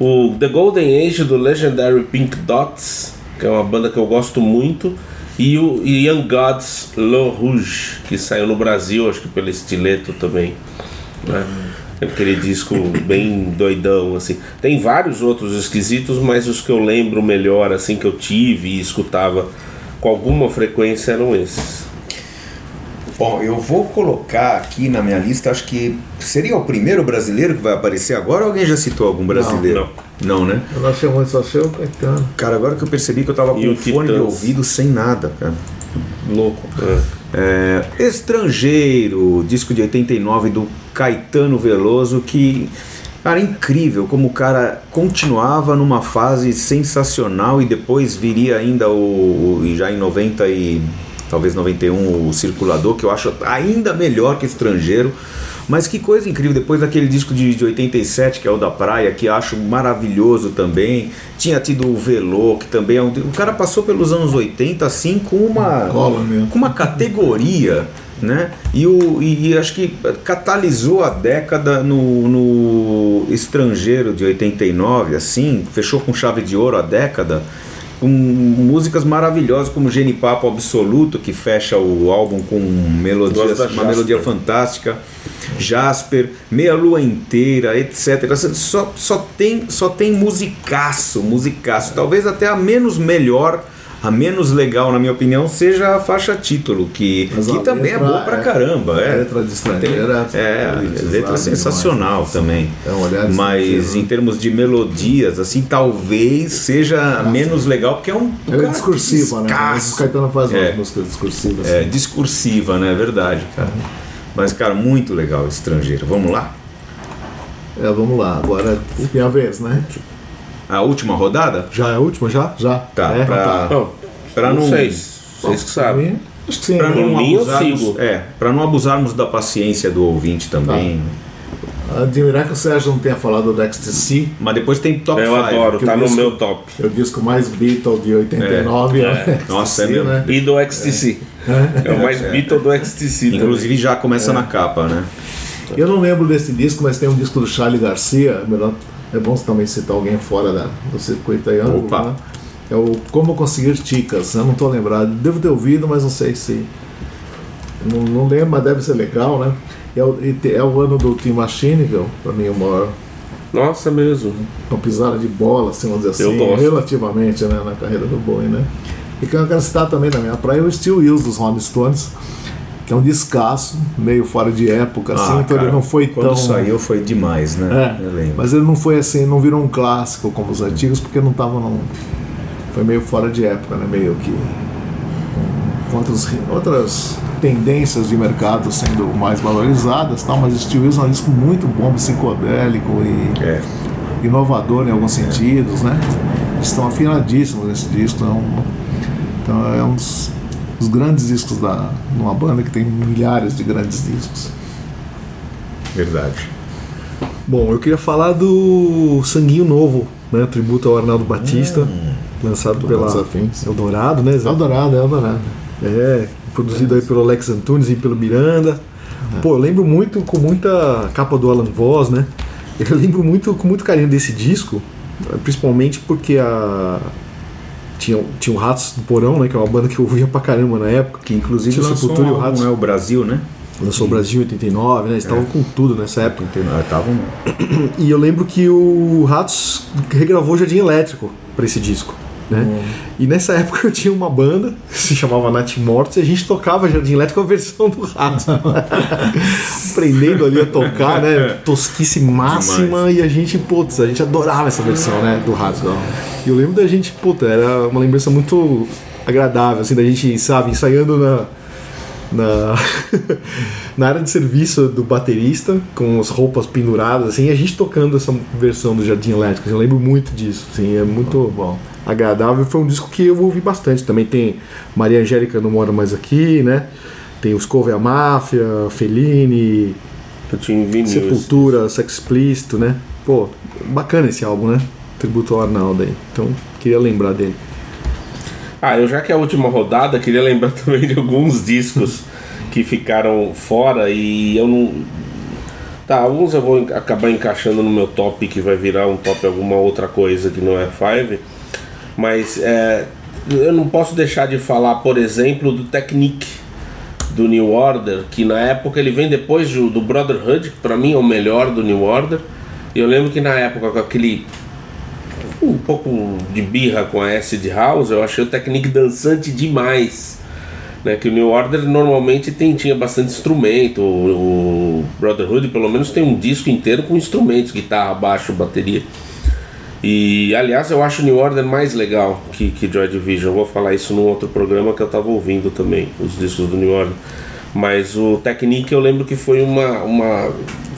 O The Golden Age do Legendary Pink Dots, que é uma banda que eu gosto muito, e o Young Gods Le Rouge, que saiu no Brasil, acho que pelo Estileto também. Né? É Aquele disco bem doidão, assim. Tem vários outros esquisitos, mas os que eu lembro melhor, assim, que eu tive e escutava com alguma frequência eram esses. Bom, eu vou colocar aqui na minha lista, acho que seria o primeiro brasileiro que vai aparecer agora ou alguém já citou algum brasileiro? Não, né? Eu não achei muito, só o Caetano. Cara, agora que eu percebi que eu tava com E o fone de Titãs? ouvido sem nada, cara. Louco. É. É, Estrangeiro, disco de 89 do Caetano Veloso, que, cara, incrível como o cara continuava numa fase sensacional e depois viria ainda o, o- já em 90 e talvez 91 o Circulador, que eu acho ainda melhor que Estrangeiro. Mas que coisa incrível, depois daquele disco de, de 87, que é o da Praia, que acho maravilhoso também. Tinha tido o Velô, que também é um. O cara passou pelos anos 80 assim com uma. Cola com uma categoria. Né? E, o, e, e acho que catalisou a década no, no estrangeiro de 89, assim, fechou com chave de ouro a década, com músicas maravilhosas como Genipapo Absoluto, que fecha o álbum com melodias, uma melodia fantástica. Jasper, Meia Lua Inteira, etc. Só, só, tem, só tem musicaço, musicaço. Talvez até a menos melhor, a menos legal, na minha opinião, seja a faixa título, que, Mas que também letra é boa pra é- caramba. É, letra de estrangeira Tem- é, politizada letra demais, sensacional assim. também. É um olhar Mas em termos de melodias, assim, talvez seja menos legal, porque é um. É discursiva, né? O Caetano faz É. umas músicas discursivas. É, assim. discursiva, né? É verdade, cara. Mas, cara, muito legal estrangeiro. Vamos lá? É, vamos lá, agora é minha vez, né? A última rodada? Já é a última, já? Já. Tá, É, pra, Não, pra não não. sei, vocês que sabem. Acho que sim. Pra não mim, abusarmos, é, pra não abusarmos da paciência do ouvinte também. Admirar que o Sérgio não tenha falado do XTC, Mas depois tem top 5. Eu adoro, que tá no disco- meu top. é o disco mais Beatle de 89. É. Nossa, é XTC, mesmo. né? E do XTC. É, o mais Beatle do XTC. também. Inclusive já começa na capa, né? Eu não lembro desse disco, mas tem um disco do Charlie Garcia. Melhor, é bom também citar alguém fora da, do circuito aí. Opa. Né? É o Como Conseguir Ticas. Eu não estou lembrado. Devo ter ouvido, mas não sei se. Não, não lembro, mas deve ser legal, né? É o, é o ano do Tim Machine, viu? Pra mim, o maior. Nossa, mesmo. Uma pisada de bola, assim, vamos dizer assim, relativamente né, na carreira do Bowie, né? E que eu quero citar também na minha praia é o Steel Wheels dos Rolling Stones, que é um descasso, meio fora de época, assim, Ah, então cara, ele não foi Quando tão. saiu foi demais, né? É, Eu lembro. mas ele não foi assim, não virou um clássico como os antigos, porque não tava num. Foi meio fora de época, né? Meio que. com outras, outras tendências de mercado sendo mais valorizadas, tal, mas Steel Wheels é um disco muito bom, psicodélico e É. inovador em alguns sentidos, né? Estão afinadíssimos nesse disco. É um, então é um dos, dos grandes discos da uma banda que tem milhares de grandes discos. Verdade. Bom, eu queria falar do Sanguinho Novo, né? Tributo ao Arnaldo Batista, lançado pela Afins. Eldorado, né? Zé? Eldorado, Eldorado. É, produzido aí pelo Alex Antunes e pelo Miranda. Pô, eu lembro muito com muita capa do Alan Voss, né? Eu lembro muito com muito carinho desse disco, principalmente porque a tinha, tinha o Ratos do Porão, né? Que é uma banda que eu ouvia pra caramba na época. Que inclusive o lançou Sepultura e um o Ratos. álbum, né? O Brasil, né? Lançou o Brasil em 89, né? Eles estavam com tudo nessa época. Ah, Tava um... E eu lembro que o Ratos regravou Jardim Elétrico pra esse disco. Né? E nessa época eu tinha uma banda que se chamava Nat Mortos e a gente tocava Jardim Elétrico a versão do Ratos. Aprendendo ali a tocar, né? Tosquice máxima e a gente, putz, a gente adorava essa versão, né? Do Ratos. E eu lembro da gente, puta, era uma lembrança muito agradável, assim, da gente, sabe, ensaiando na, na, na área de serviço do baterista, com as roupas penduradas, assim, e a gente tocando essa versão do Jardim Elétrico. Eu lembro muito disso, assim, é muito bom. Agradável, foi um disco que eu ouvi bastante. Também tem Maria Angélica Não Mora Mais Aqui, né? Tem os Cover a Máfia, Fellini. Sepultura, Sex Explícito, né? Pô, bacana esse álbum, né? Tributo ao Arnaldo aí. Então, queria lembrar dele. Ah, eu já que é a última rodada, queria lembrar também de alguns discos que ficaram fora e eu não. Tá, alguns eu vou acabar encaixando no meu top, que vai virar um top alguma outra coisa que não é Five. Mas é, eu não posso deixar de falar, por exemplo, do Technique do New Order, que na época ele vem depois do Brotherhood, que pra mim é o melhor do New Order. E eu lembro que na época com aquele um pouco de birra com a Acid House, eu achei o Technique dançante demais. Né, que o New Order normalmente tem, tinha bastante instrumento, o, o Brotherhood pelo menos tem um disco inteiro com instrumentos, guitarra, baixo, bateria. E aliás eu acho o New Order mais legal que, que Joy Division. Eu vou falar isso num outro programa que eu tava ouvindo também, os discos do New Order. Mas o Technique eu lembro que foi uma, uma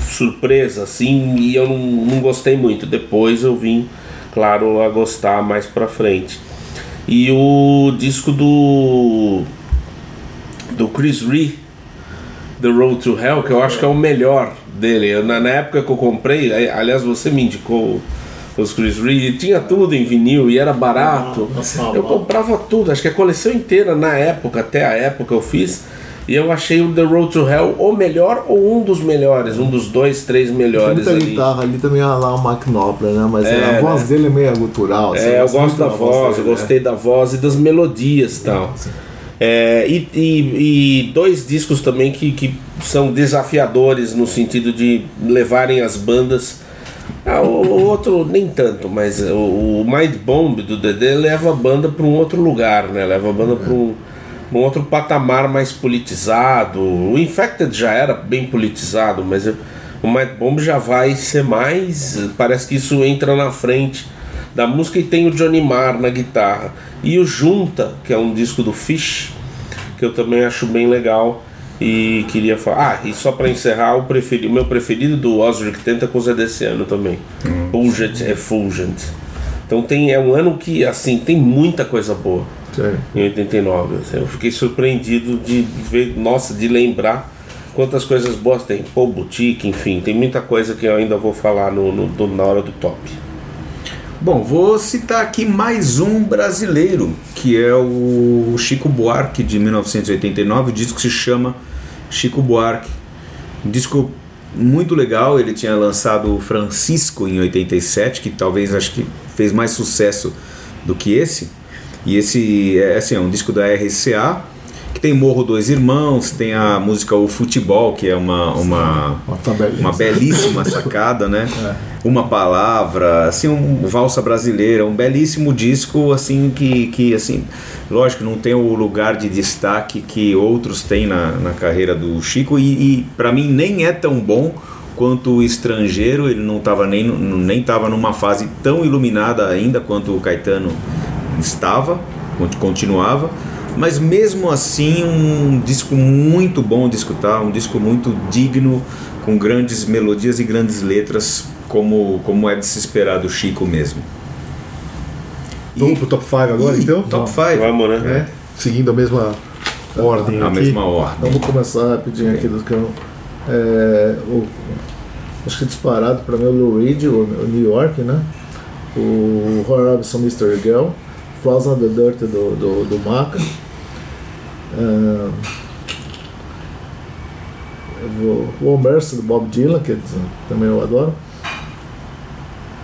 surpresa, assim, e eu não, não gostei muito. Depois eu vim, claro, a gostar mais pra frente. E o disco do. do Chris Ree, The Road to Hell, que eu acho que é o melhor dele. Eu, na, na época que eu comprei, aliás, você me indicou os Chris Reed, tinha tudo em vinil e era barato. Nossa, Eu comprava tudo, acho que a coleção inteira na época, até a época eu fiz. E eu achei o The Road to Hell o melhor ou um dos melhores, um dos dois, três melhores muita ali. guitarra ali também, olha lá o Mark Knopfler, né? Mas É, a voz né? dele é meio gutural. assim, É, eu gosto da voz, eu dele, gostei da voz e das melodias e tal. É, e, e- e dois discos também que, que são desafiadores no sentido de levarem as bandas. Ah, o, o outro nem tanto, mas o, o Mind Bomb do Dedé leva a banda para um outro lugar, né? Leva a banda para um, um outro patamar mais politizado. O Infected já era bem politizado, mas o Mind Bomb já vai ser mais. Parece que isso entra na frente da música e tem o Johnny Marr na guitarra. E o Junta, que é um disco do Fish, que eu também acho bem legal e queria falar. Ah, e só para encerrar, o, preferi- o meu preferido do Osric Tentacles é desse ano também. Fulgent Effulgent. Então tem, é um ano que assim tem muita coisa boa Sim. em 89. assim, eu fiquei surpreendido de ver, nossa, de lembrar quantas coisas boas tem. Pô, Boutique, enfim, tem muita coisa que eu ainda vou falar no, no- do- na hora do top. Bom, vou citar aqui mais um brasileiro, que é o Chico Buarque de 1989. O disco se chama Chico Buarque. Disco muito legal. Ele tinha lançado o Francisco em 87, que talvez acho que fez mais sucesso do que esse. E esse é assim, é um disco da RCA, que tem Morro Dois Irmãos, tem a música O Futebol, que é uma, uma, Uma uma belíssima sacada, né? Uma palavra, assim, um valsa brasileira, um belíssimo disco, assim, que, que assim, lógico, não tem o lugar de destaque que outros têm na, na carreira do Chico e, e para mim nem é tão bom quanto o estrangeiro, ele não estava nem, nem tava numa fase tão iluminada ainda quanto o Caetano estava, cont- continuava, mas mesmo assim um disco muito bom de escutar, um disco muito digno, com grandes melodias e grandes letras, como, como é de se esperar do Chico mesmo. Vamos pro top 5 agora, então? Top 5. Vamos, né? É, seguindo a mesma ordem Na aqui. mesma ordem. Então vou começar rapidinho aqui dos que eu. É, o, acho que disparado para mim é o Lou Reed, o, o New York, né? O Horror Robinson Mystery Girl, Flaws on the Dirt do, do, do Maca. É, eu vou- o Mercy do Bob Dylan, que também eu adoro.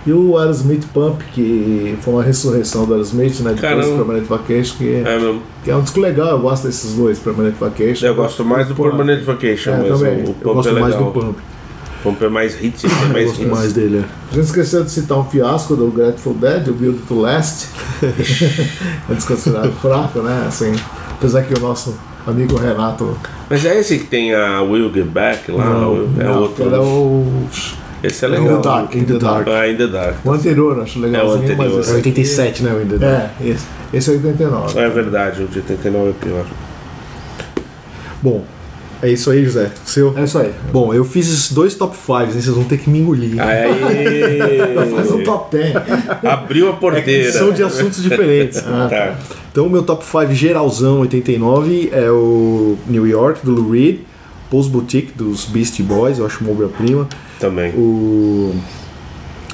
E o Aerosmith Pump, que foi uma ressurreição do Aerosmith, né? Depois Caramba. do Permanent Vacation, que é, É mesmo. que é um disco legal, eu gosto desses dois, Permanent Vacation. Eu gosto mais do. Permanent Vacation É, mesmo. também. O Eu Pump Eu gosto é mais do Pump. O Pump é mais hit, tem Eu mais gosto hits. mais dele. é. A gente esqueceu de citar um fiasco do Grateful Dead, o Build to Last. é desconsiderado fraco, né? Assim, apesar que o nosso amigo Renato. Mas é esse que tem a Will Get Back lá? é não, outro. Era o. Esse é É legal. o Dark, In the Dark. Ah, In the Dark. O anterior, eu acho legalzinho, anterior. mas É esse aqui- 87, né, o Indeed? É, esse, esse é 89. É verdade, o de 89 é pior. Bom, é isso aí, José. Seu. É isso aí. Bom, eu fiz esses dois top 5, hein? Vocês vão ter que me engolir. Faz um Aí. top 10. Abriu a porteira. São de assuntos diferentes. Tá. Então, o meu top 5 geralzão 89 é o New York, do Lou Reed, Pose Boutique, dos Beastie Boys, eu acho uma obra-prima. Também. O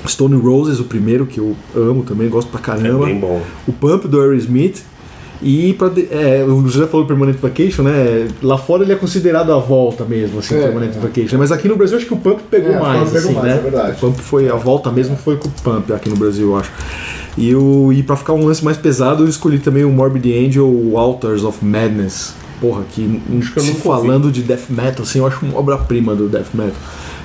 Stone Roses, o primeiro, que eu amo também, gosto pra É caramba. bem bom. o Pump do Aerosmith. E pra, é, o José falou Permanent Vacation, né? Lá fora ele é considerado a volta mesmo, assim, É, Permanent é. Vacation. Mas aqui no Brasil acho que o Pump pegou É, o mais, pegou assim, mais, né? é verdade. O Pump foi, a volta mesmo foi com o Pump aqui no Brasil, eu acho. E, o, e pra ficar um lance mais pesado, eu escolhi também o Morbid Angel, o Altars of Madness. Porra, que, que eu se falando de death metal, assim, eu acho uma obra-prima do death metal.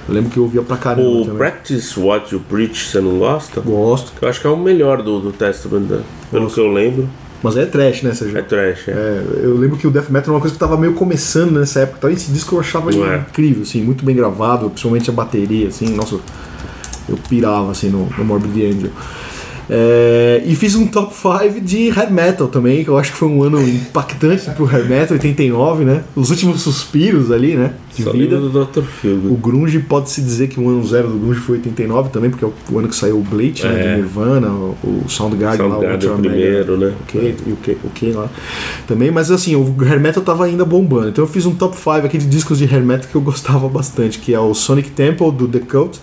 Eu lembro que eu ouvia pra caramba O também. Practice What You Preach, você não gosta? Gosto. Eu acho que é o melhor do, do Testament, né? pelo que eu lembro. Mas é trash, né, Sérgio? É trash, é. É, eu lembro que o death metal era uma coisa que tava meio começando nessa época. Então esse disco eu achava é? incrível, assim, muito bem gravado, principalmente a bateria, assim, nossa, eu pirava assim no, no Morbid Angel. É, e fiz um top 5 de hair metal também, que eu acho que foi um ano impactante pro hair metal, 89, né? Os últimos suspiros ali, né? De Só vida. do Dr. O Phil. Grunge pode-se dizer que o ano zero do Grunge foi 89 também, porque é o, o ano que saiu o Bleach, né? É. Do Nirvana, o, o Soundgarden, lá, o Soundgarden Mega, primeiro, né? O que, e o que, o que lá. Também, mas assim, o hair metal tava ainda bombando. Então eu fiz um top 5 aqui de discos de hair metal que eu gostava bastante, que é o Sonic Temple, do The Cult,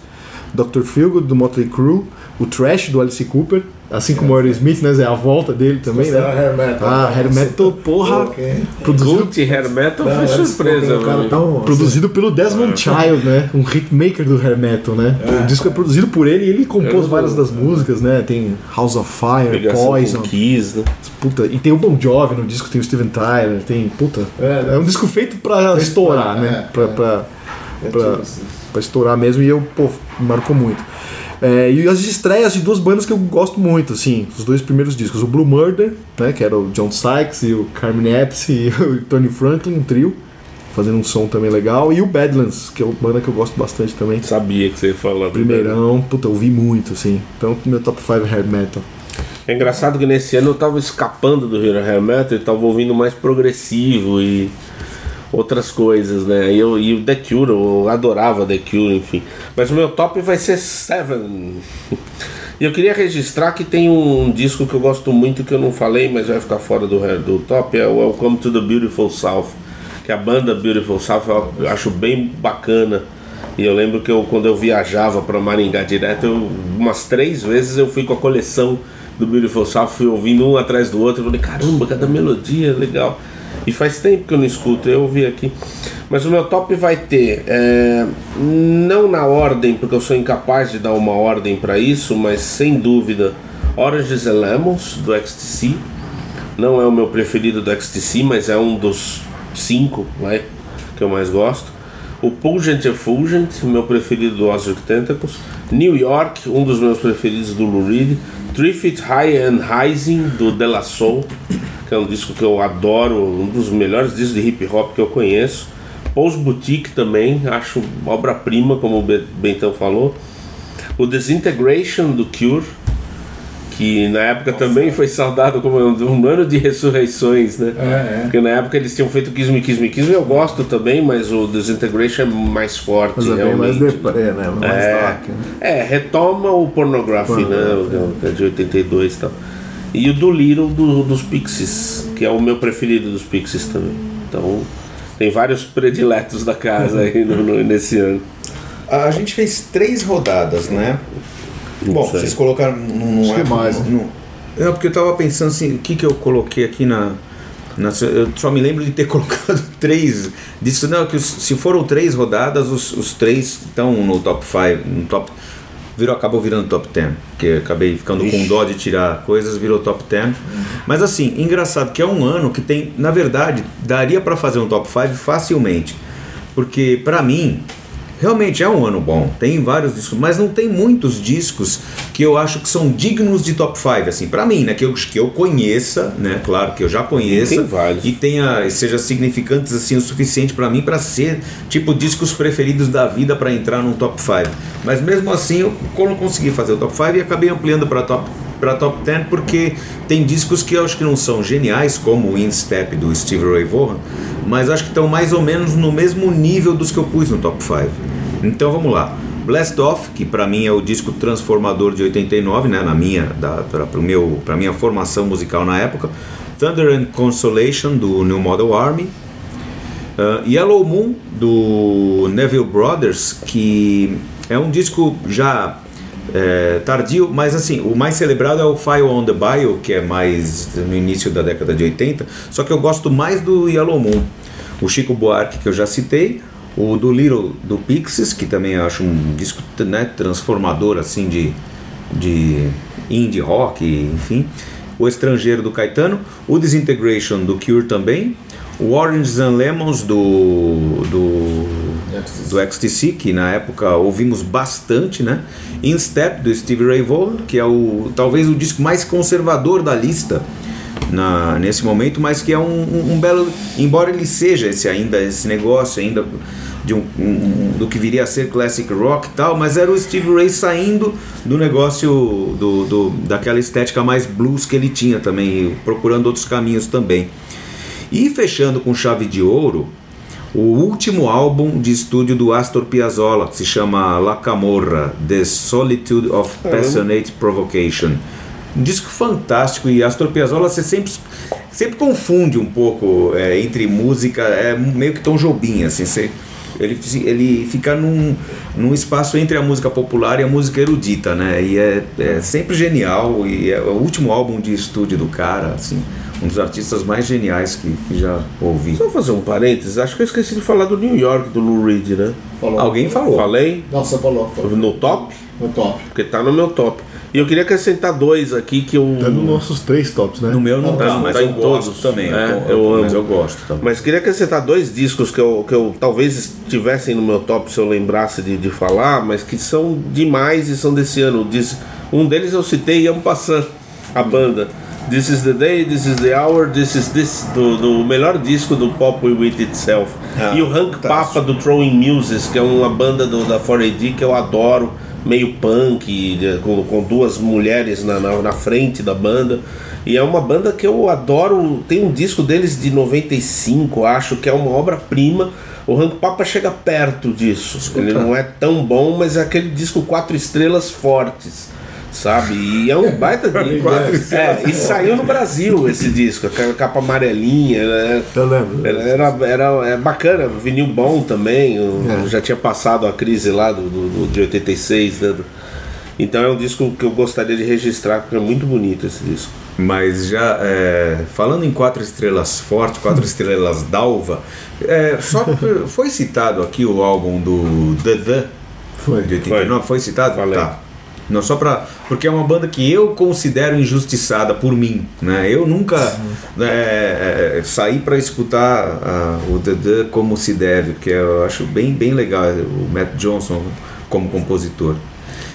Dr. Feelgood, do Motley Crue, o Trash, do Alice Cooper, assim como o Aerosmith, né? É a volta dele também, né? Hair metal. Ah, hair metal, porra, Ok. produzido Cult Hair Metal Não, foi antes, surpresa, o cara tão, Produzido pelo Desmond Child, né? Um hitmaker do hair metal, né? O disco é produzido por ele e ele compôs Eu- várias das músicas, né? Tem House of Fire, Poison, Kiss, né? puta, e tem o Bon Jovi no disco, tem o Steven Tyler, tem, puta. É, É, um disco feito pra estourar, pra- né? é, pra, é. pra, É pra, tipo assim. pra estourar mesmo e eu, pô, me marcou muito. É, e as estreias de duas bandas que eu gosto muito, assim, os dois primeiros discos. O Blue Murder, né, que era o John Sykes e o Carmen Epps e o Tony Franklin, um trio, fazendo um som também legal. E o Badlands, que é uma banda que eu gosto bastante também. Sabia que você ia falar. Primeirão, puta, eu ouvi muito, assim. Então, meu top 5 é hair metal. É engraçado que nesse ano eu tava escapando do Hero Hair Metal e tava ouvindo mais progressivo e outras coisas, né? E, eu, e o The Cure, eu adorava The Cure, enfim. Mas o meu top vai ser Seven. E eu queria registrar que tem um disco que eu gosto muito que eu não falei, mas vai ficar fora do, do top, é o Welcome to the Beautiful South. Que a banda Beautiful South eu acho bem bacana. E eu lembro que eu, quando eu viajava para Maringá direto, eu, umas três vezes eu fui com a coleção do Beautiful South, fui ouvindo um atrás do outro. Eu falei, caramba, cada melodia, legal. E faz tempo que eu não escuto, eu ouvi aqui. Mas o meu top vai ter, é, não na ordem, porque eu sou incapaz de dar uma ordem para isso, mas sem dúvida, Oranges and Lemons, do XTC. Não é o meu preferido do XTC, mas é um dos cinco vai, que eu mais gosto. O Pungent Effulgent, meu preferido do Ozzy Tentacles. New York, um dos meus preferidos do Lou Reed. Feet High and Rising, do De La Soul, que é um disco que eu adoro, um dos melhores discos de hip hop que eu conheço. Pose Boutique também, acho obra-prima, como o Be- Bentão falou. O Disintegration, do Cure, que na época também foi saudado como um ano de ressurreições, né? É, é. Porque na época eles tinham feito Kiss Me, Kiss Me, Kiss Me, eu gosto também, mas o Disintegration é mais forte, Mas é bem mais realmente. deprê, né? Mais É, dark, né? é, retoma o Pornography, né? o- Que é de 82 e tal. E o do Little do, dos Pixies, que é o meu preferido dos Pixies também. Então, tem vários prediletos da casa aí no- no- nesse ano. A gente fez três rodadas, né? Não Bom, sei. vocês colocaram. Não, Acho que é, mais, não- É, porque eu tava pensando assim, o que, que eu coloquei aqui na. na- eu só me lembro de ter colocado três. Disso, não, que os- se foram três rodadas, os, os três estão no top 5, no top virou, acabou virando top 10. Porque acabei ficando com dó de tirar coisas, virou top 10. Mas assim, engraçado que é um ano que tem, na verdade, daria para fazer um top 5 facilmente. Porque pra mim, realmente é um ano bom. Tem vários discos, mas não tem muitos discos que eu acho que são dignos de top 5, assim, pra mim, né? Que eu, que eu conheça, né? Claro que eu já conheça. Tem vários. E tenha, seja significantes assim o suficiente pra mim pra ser tipo discos preferidos da vida pra entrar num top 5. Mas mesmo assim eu não consegui fazer o top 5 e acabei ampliando pra top para top 10 porque tem discos que eu acho que não são geniais como o Instep do Steve Ray Vaughan, mas acho que estão mais ou menos no mesmo nível dos que eu pus no top 5. Então vamos lá. Blast Off, que para mim é o disco transformador de 89, né, na minha para meu para minha formação musical na época. Thunder and Consolation do New Model Army, Uh, Yellow Moon do Neville Brothers, que é um disco já é, tardio, mas assim, o mais celebrado é o Fire on the Bio, que é mais no início da década de 80, só que eu gosto mais do Yellow Moon. O Chico Buarque, que eu já citei, o do Little do Pixies, que também eu acho um disco né, transformador assim de, de indie rock, enfim. O Estrangeiro do Caetano, o Disintegration do Cure também, o Oranges and Lemons do, do, do XTC, que na época ouvimos bastante, né? In Step do Steve Ray Vaughan, que é o talvez o disco mais conservador da lista na, nesse momento, mas que é um, um, um belo, embora ele seja esse ainda esse negócio ainda de um, um- do que viria a ser classic rock e tal, mas era o Steve Ray saindo do negócio do, do, daquela estética mais blues que ele tinha também, procurando outros caminhos também. E fechando com chave de ouro, o último álbum de estúdio do Astor Piazzolla, que se chama La Camorra, The Solitude of Passionate Provocation. Um disco fantástico e Astor Piazzolla você sempre, sempre confunde um pouco é, entre música, é meio que Tom Jobim, assim, você, ele, ele fica num, num espaço entre a música popular e a música erudita, né? E é, é sempre genial e é o último álbum de estúdio do cara, assim, um dos artistas mais geniais que, que já ouvi. Só fazer um parênteses, acho que eu esqueci de falar do New York, do Lou Reed, né? Falou. Alguém falou. Falei Não, você falou. falou. no top, No top. porque tá no meu top. E eu queria acrescentar dois aqui que eu. Tá nos nossos três tops, né? No meu não tá, Não, mas tá eu em gosto todos. também. É, eu, eu mas amo. eu gosto também. Mas queria acrescentar dois discos que eu, que eu talvez estivessem no meu top se eu lembrasse de, de falar, mas que são demais e são desse ano. Diz- Um deles eu citei e passando a banda. This is the day, this is the hour, this is this, do, do melhor disco do Pop With Itself. Ah, e o Hank Papa do Throwing Muses, que é uma banda do, da 4AD que eu adoro, meio punk, com, com duas mulheres na, na, na frente da banda. E é uma banda que eu adoro. Tem um disco deles de 95, acho, que é uma obra-prima. O Hank Papa chega perto disso. Ele não é tão bom, mas é aquele disco quatro estrelas fortes. Sabe? E é um baita de Quatro É, e saiu no Brasil esse disco, aquela capa amarelinha. né? Eu lembro. Era, era, era- é bacana, vinil bom também. eu Já tinha passado a crise lá do, do- do- de 86. Né? Então é um disco que eu gostaria de registrar, porque é muito bonito esse disco. Mas já é, falando em quatro estrelas forte, quatro estrelas d'alva, é, só que foi citado aqui o álbum do The The Foi. de 89, foi, citado? Falei. Tá. Não, só pra. Porque é uma banda que eu considero injustiçada por mim. Né? Eu nunca é, é, saí pra escutar ah, o The como se deve, porque eu acho bem, bem legal o Matt Johnson como compositor.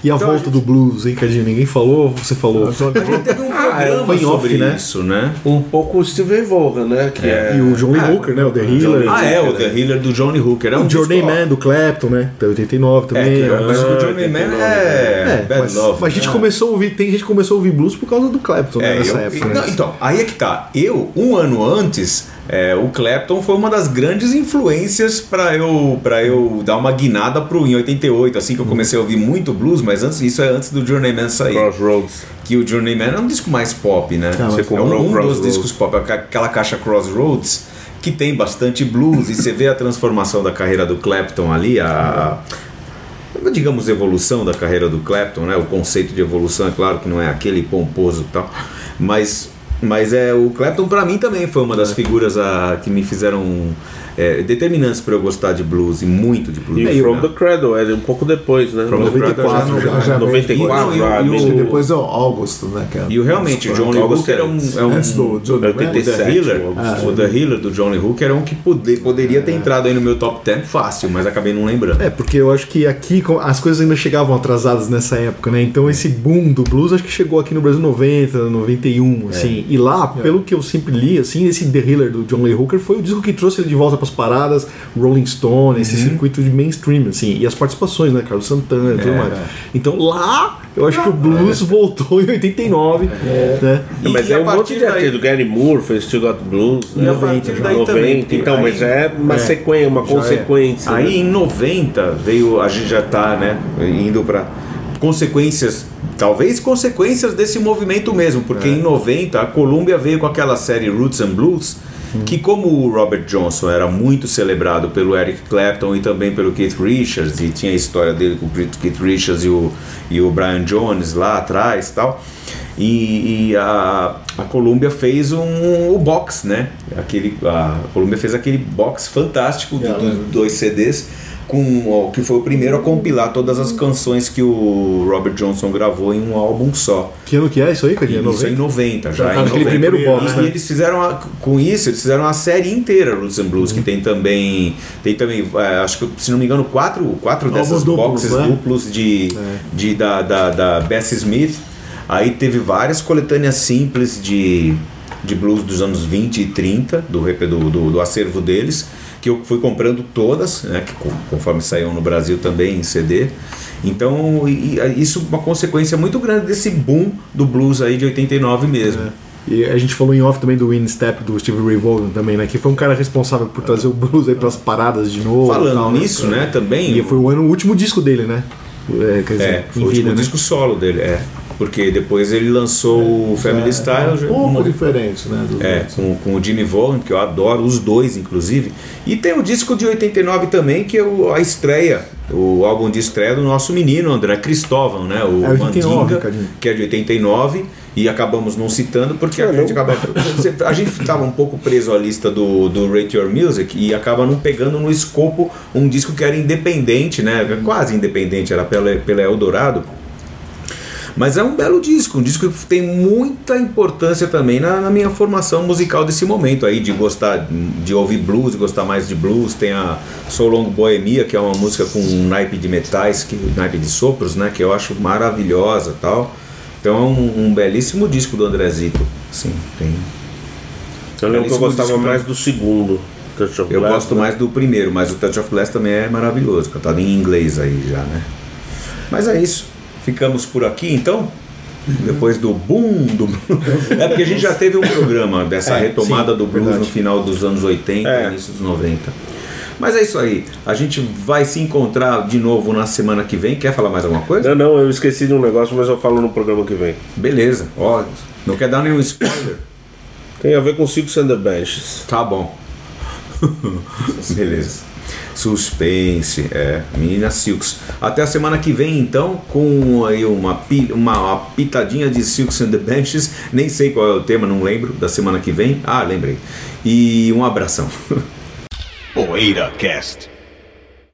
E a Então, volta a gente- do blues, hein, Cadinho? Ninguém falou, você falou. A gente teve um programa foi em off, sobre né? isso, né? Um pouco o Steve Vaughan, né? Que é, E o John Lee Hooker, né? O The Healer. Ah, é, o The Healer do Johnny Hooker. É um o Journeyman do Clapton, né? Da 89 É, também. que, mas o Journeyman é, É, Bad mas, Love. mas a gente né? começou a ouvir, tem gente que começou a ouvir blues por causa do Clapton, né, É, nessa eu- época. não, né? então, aí é que tá. Eu, um ano antes, é, o Clapton foi uma das grandes influências pra eu para eu dar uma guinada pro em 88, assim que eu comecei a ouvir muito blues, mas antes isso é antes do Journeyman sair. Crossroads. Que o Journeyman é um disco mais pop, né? Mas é um, um dos discos pop, aquela caixa Crossroads que tem bastante blues e você vê a transformação da carreira do Clapton ali, a, a- digamos evolução da carreira do Clapton, né? O conceito de evolução é claro que não é aquele pomposo e tal, mas mas é o Clapton para mim também foi uma das figuras a, que me fizeram é, determinantes para eu gostar de blues e muito de blues. E É, From né? the Cradle, é um pouco depois, né? From the Cradle já não- já, já 94, E o- ah, e o- E depois é o Augusto, né? Que é E o realmente, o Os- John Lee August Hooker é um, antes. é um Antes do Johnny É o The 87, Healer, o The Healer do John Lee Hooker era um que pode- poderia ter entrado aí no meu top 10 fácil, mas acabei não lembrando. É, porque eu acho que aqui as coisas ainda chegavam atrasadas nessa época, né? Então esse boom do blues acho que chegou aqui no Brasil 90, 91, assim. E lá, pelo que eu sempre li, assim, esse The Healer do John Lee Hooker foi o disco que trouxe ele de volta pras paradas, Rolling Stone, esse circuito de mainstream, assim. E as participações, né? Carlos Santana e tudo mais. Então lá, eu acho que o blues voltou em 89, né? E- mas e é a um monte de daí- artista. O Gary Moore fez Still Got Blues. Partir 90, daí 90. também, então, aí- mas é uma sequência, uma consequência. né? Aí em 90 veio, a gente já tá, né, indo para consequências, talvez consequências desse movimento mesmo, porque em 90 a Columbia veio com aquela série Roots and Blues, que como o Robert Johnson era muito celebrado pelo Eric Clapton e também pelo Keith Richards, e tinha a história dele com o Keith Richards e o, e o Brian Jones lá atrás e tal, e, e a, a Columbia fez um, o box, né? Aquele, a Columbia fez aquele box fantástico de, dos dois CDs, com, o- que foi o primeiro a compilar todas as canções que o Robert Johnson gravou em um álbum só. Que ano que é isso aí, Cadinho? Isso em 90, já. Ah, em aquele 90. primeiro box, E né? eles fizeram, a- com isso, eles fizeram uma série inteira, Roots and Blues, que tem também, tem também, é, acho que, se não me engano, quatro, quatro dessas duplos, boxes né? duplos de, de, da, da, da Bessie Smith. Aí teve várias coletâneas simples de, de blues dos anos 20 e 30, do, do, do, do acervo deles, que eu fui comprando todas, né, que co- conforme saíam no Brasil também em CD. Então, e- e isso é uma consequência muito grande desse boom do blues aí de 89 mesmo. E a gente falou em off também do Win Step do Steve Ray Vaughan também, né? Que foi um cara responsável por trazer o blues aí pras paradas de novo. Falando tal, nisso, né, também. E foi o ano o último disco dele, né? É, quer dizer, É, foi o vida, último né? disco solo dele, é. Porque depois ele lançou o Family Style. já- um pouco uma- diferente, né? É, com, com o Jimmy Vaughan, que eu adoro, os dois inclusive. E tem o disco de 89 também, que é o- a estreia, o álbum de estreia do nosso menino André Cristóvão, né? O É 89, Mandinga, Cadinho. que é de 89. E acabamos não citando porque a gente acaba. A gente estava um pouco preso à lista do, do Rate Your Music e acaba não pegando no escopo um disco que era independente, né? Quase independente, era pela, pela Eldorado. Mas é um belo disco, um disco que tem muita importância também na, na minha formação musical desse momento aí, de gostar de ouvir blues, de gostar mais de blues. Tem a So Long Bohemia, que é uma música com um naipe de metais, que, naipe de sopros, né? Que eu acho maravilhosa tal. Então é um, um belíssimo disco do Andrezito. Sim, tem. Eu lembro que eu gostava disco, mais né? do segundo. Touch of Eu Glass, gosto né? mais do primeiro, mas o Touch of Glass também é maravilhoso, cantado em inglês aí já, né? Mas é isso. Ficamos por aqui então. Depois do boom do blues. É porque a gente já teve um programa dessa É, retomada sim, do blues no verdade. final dos anos 80 É. início dos 90. Mas é isso aí. A gente vai se encontrar de novo na semana que vem. Quer falar mais alguma coisa? Não, não, eu esqueci de um negócio, mas eu falo no programa que vem. Beleza. Ó, não quer dar nenhum spoiler? Tem a ver com Six and the Benches. Tá bom. Beleza. Suspense, é. Menina Silks. Até a semana que vem, então, com aí uma, uma, uma pitadinha de Silks and the Benches. Nem sei qual é o tema, não lembro, da semana que vem. Ah, lembrei. E um abração. Poeira Cast.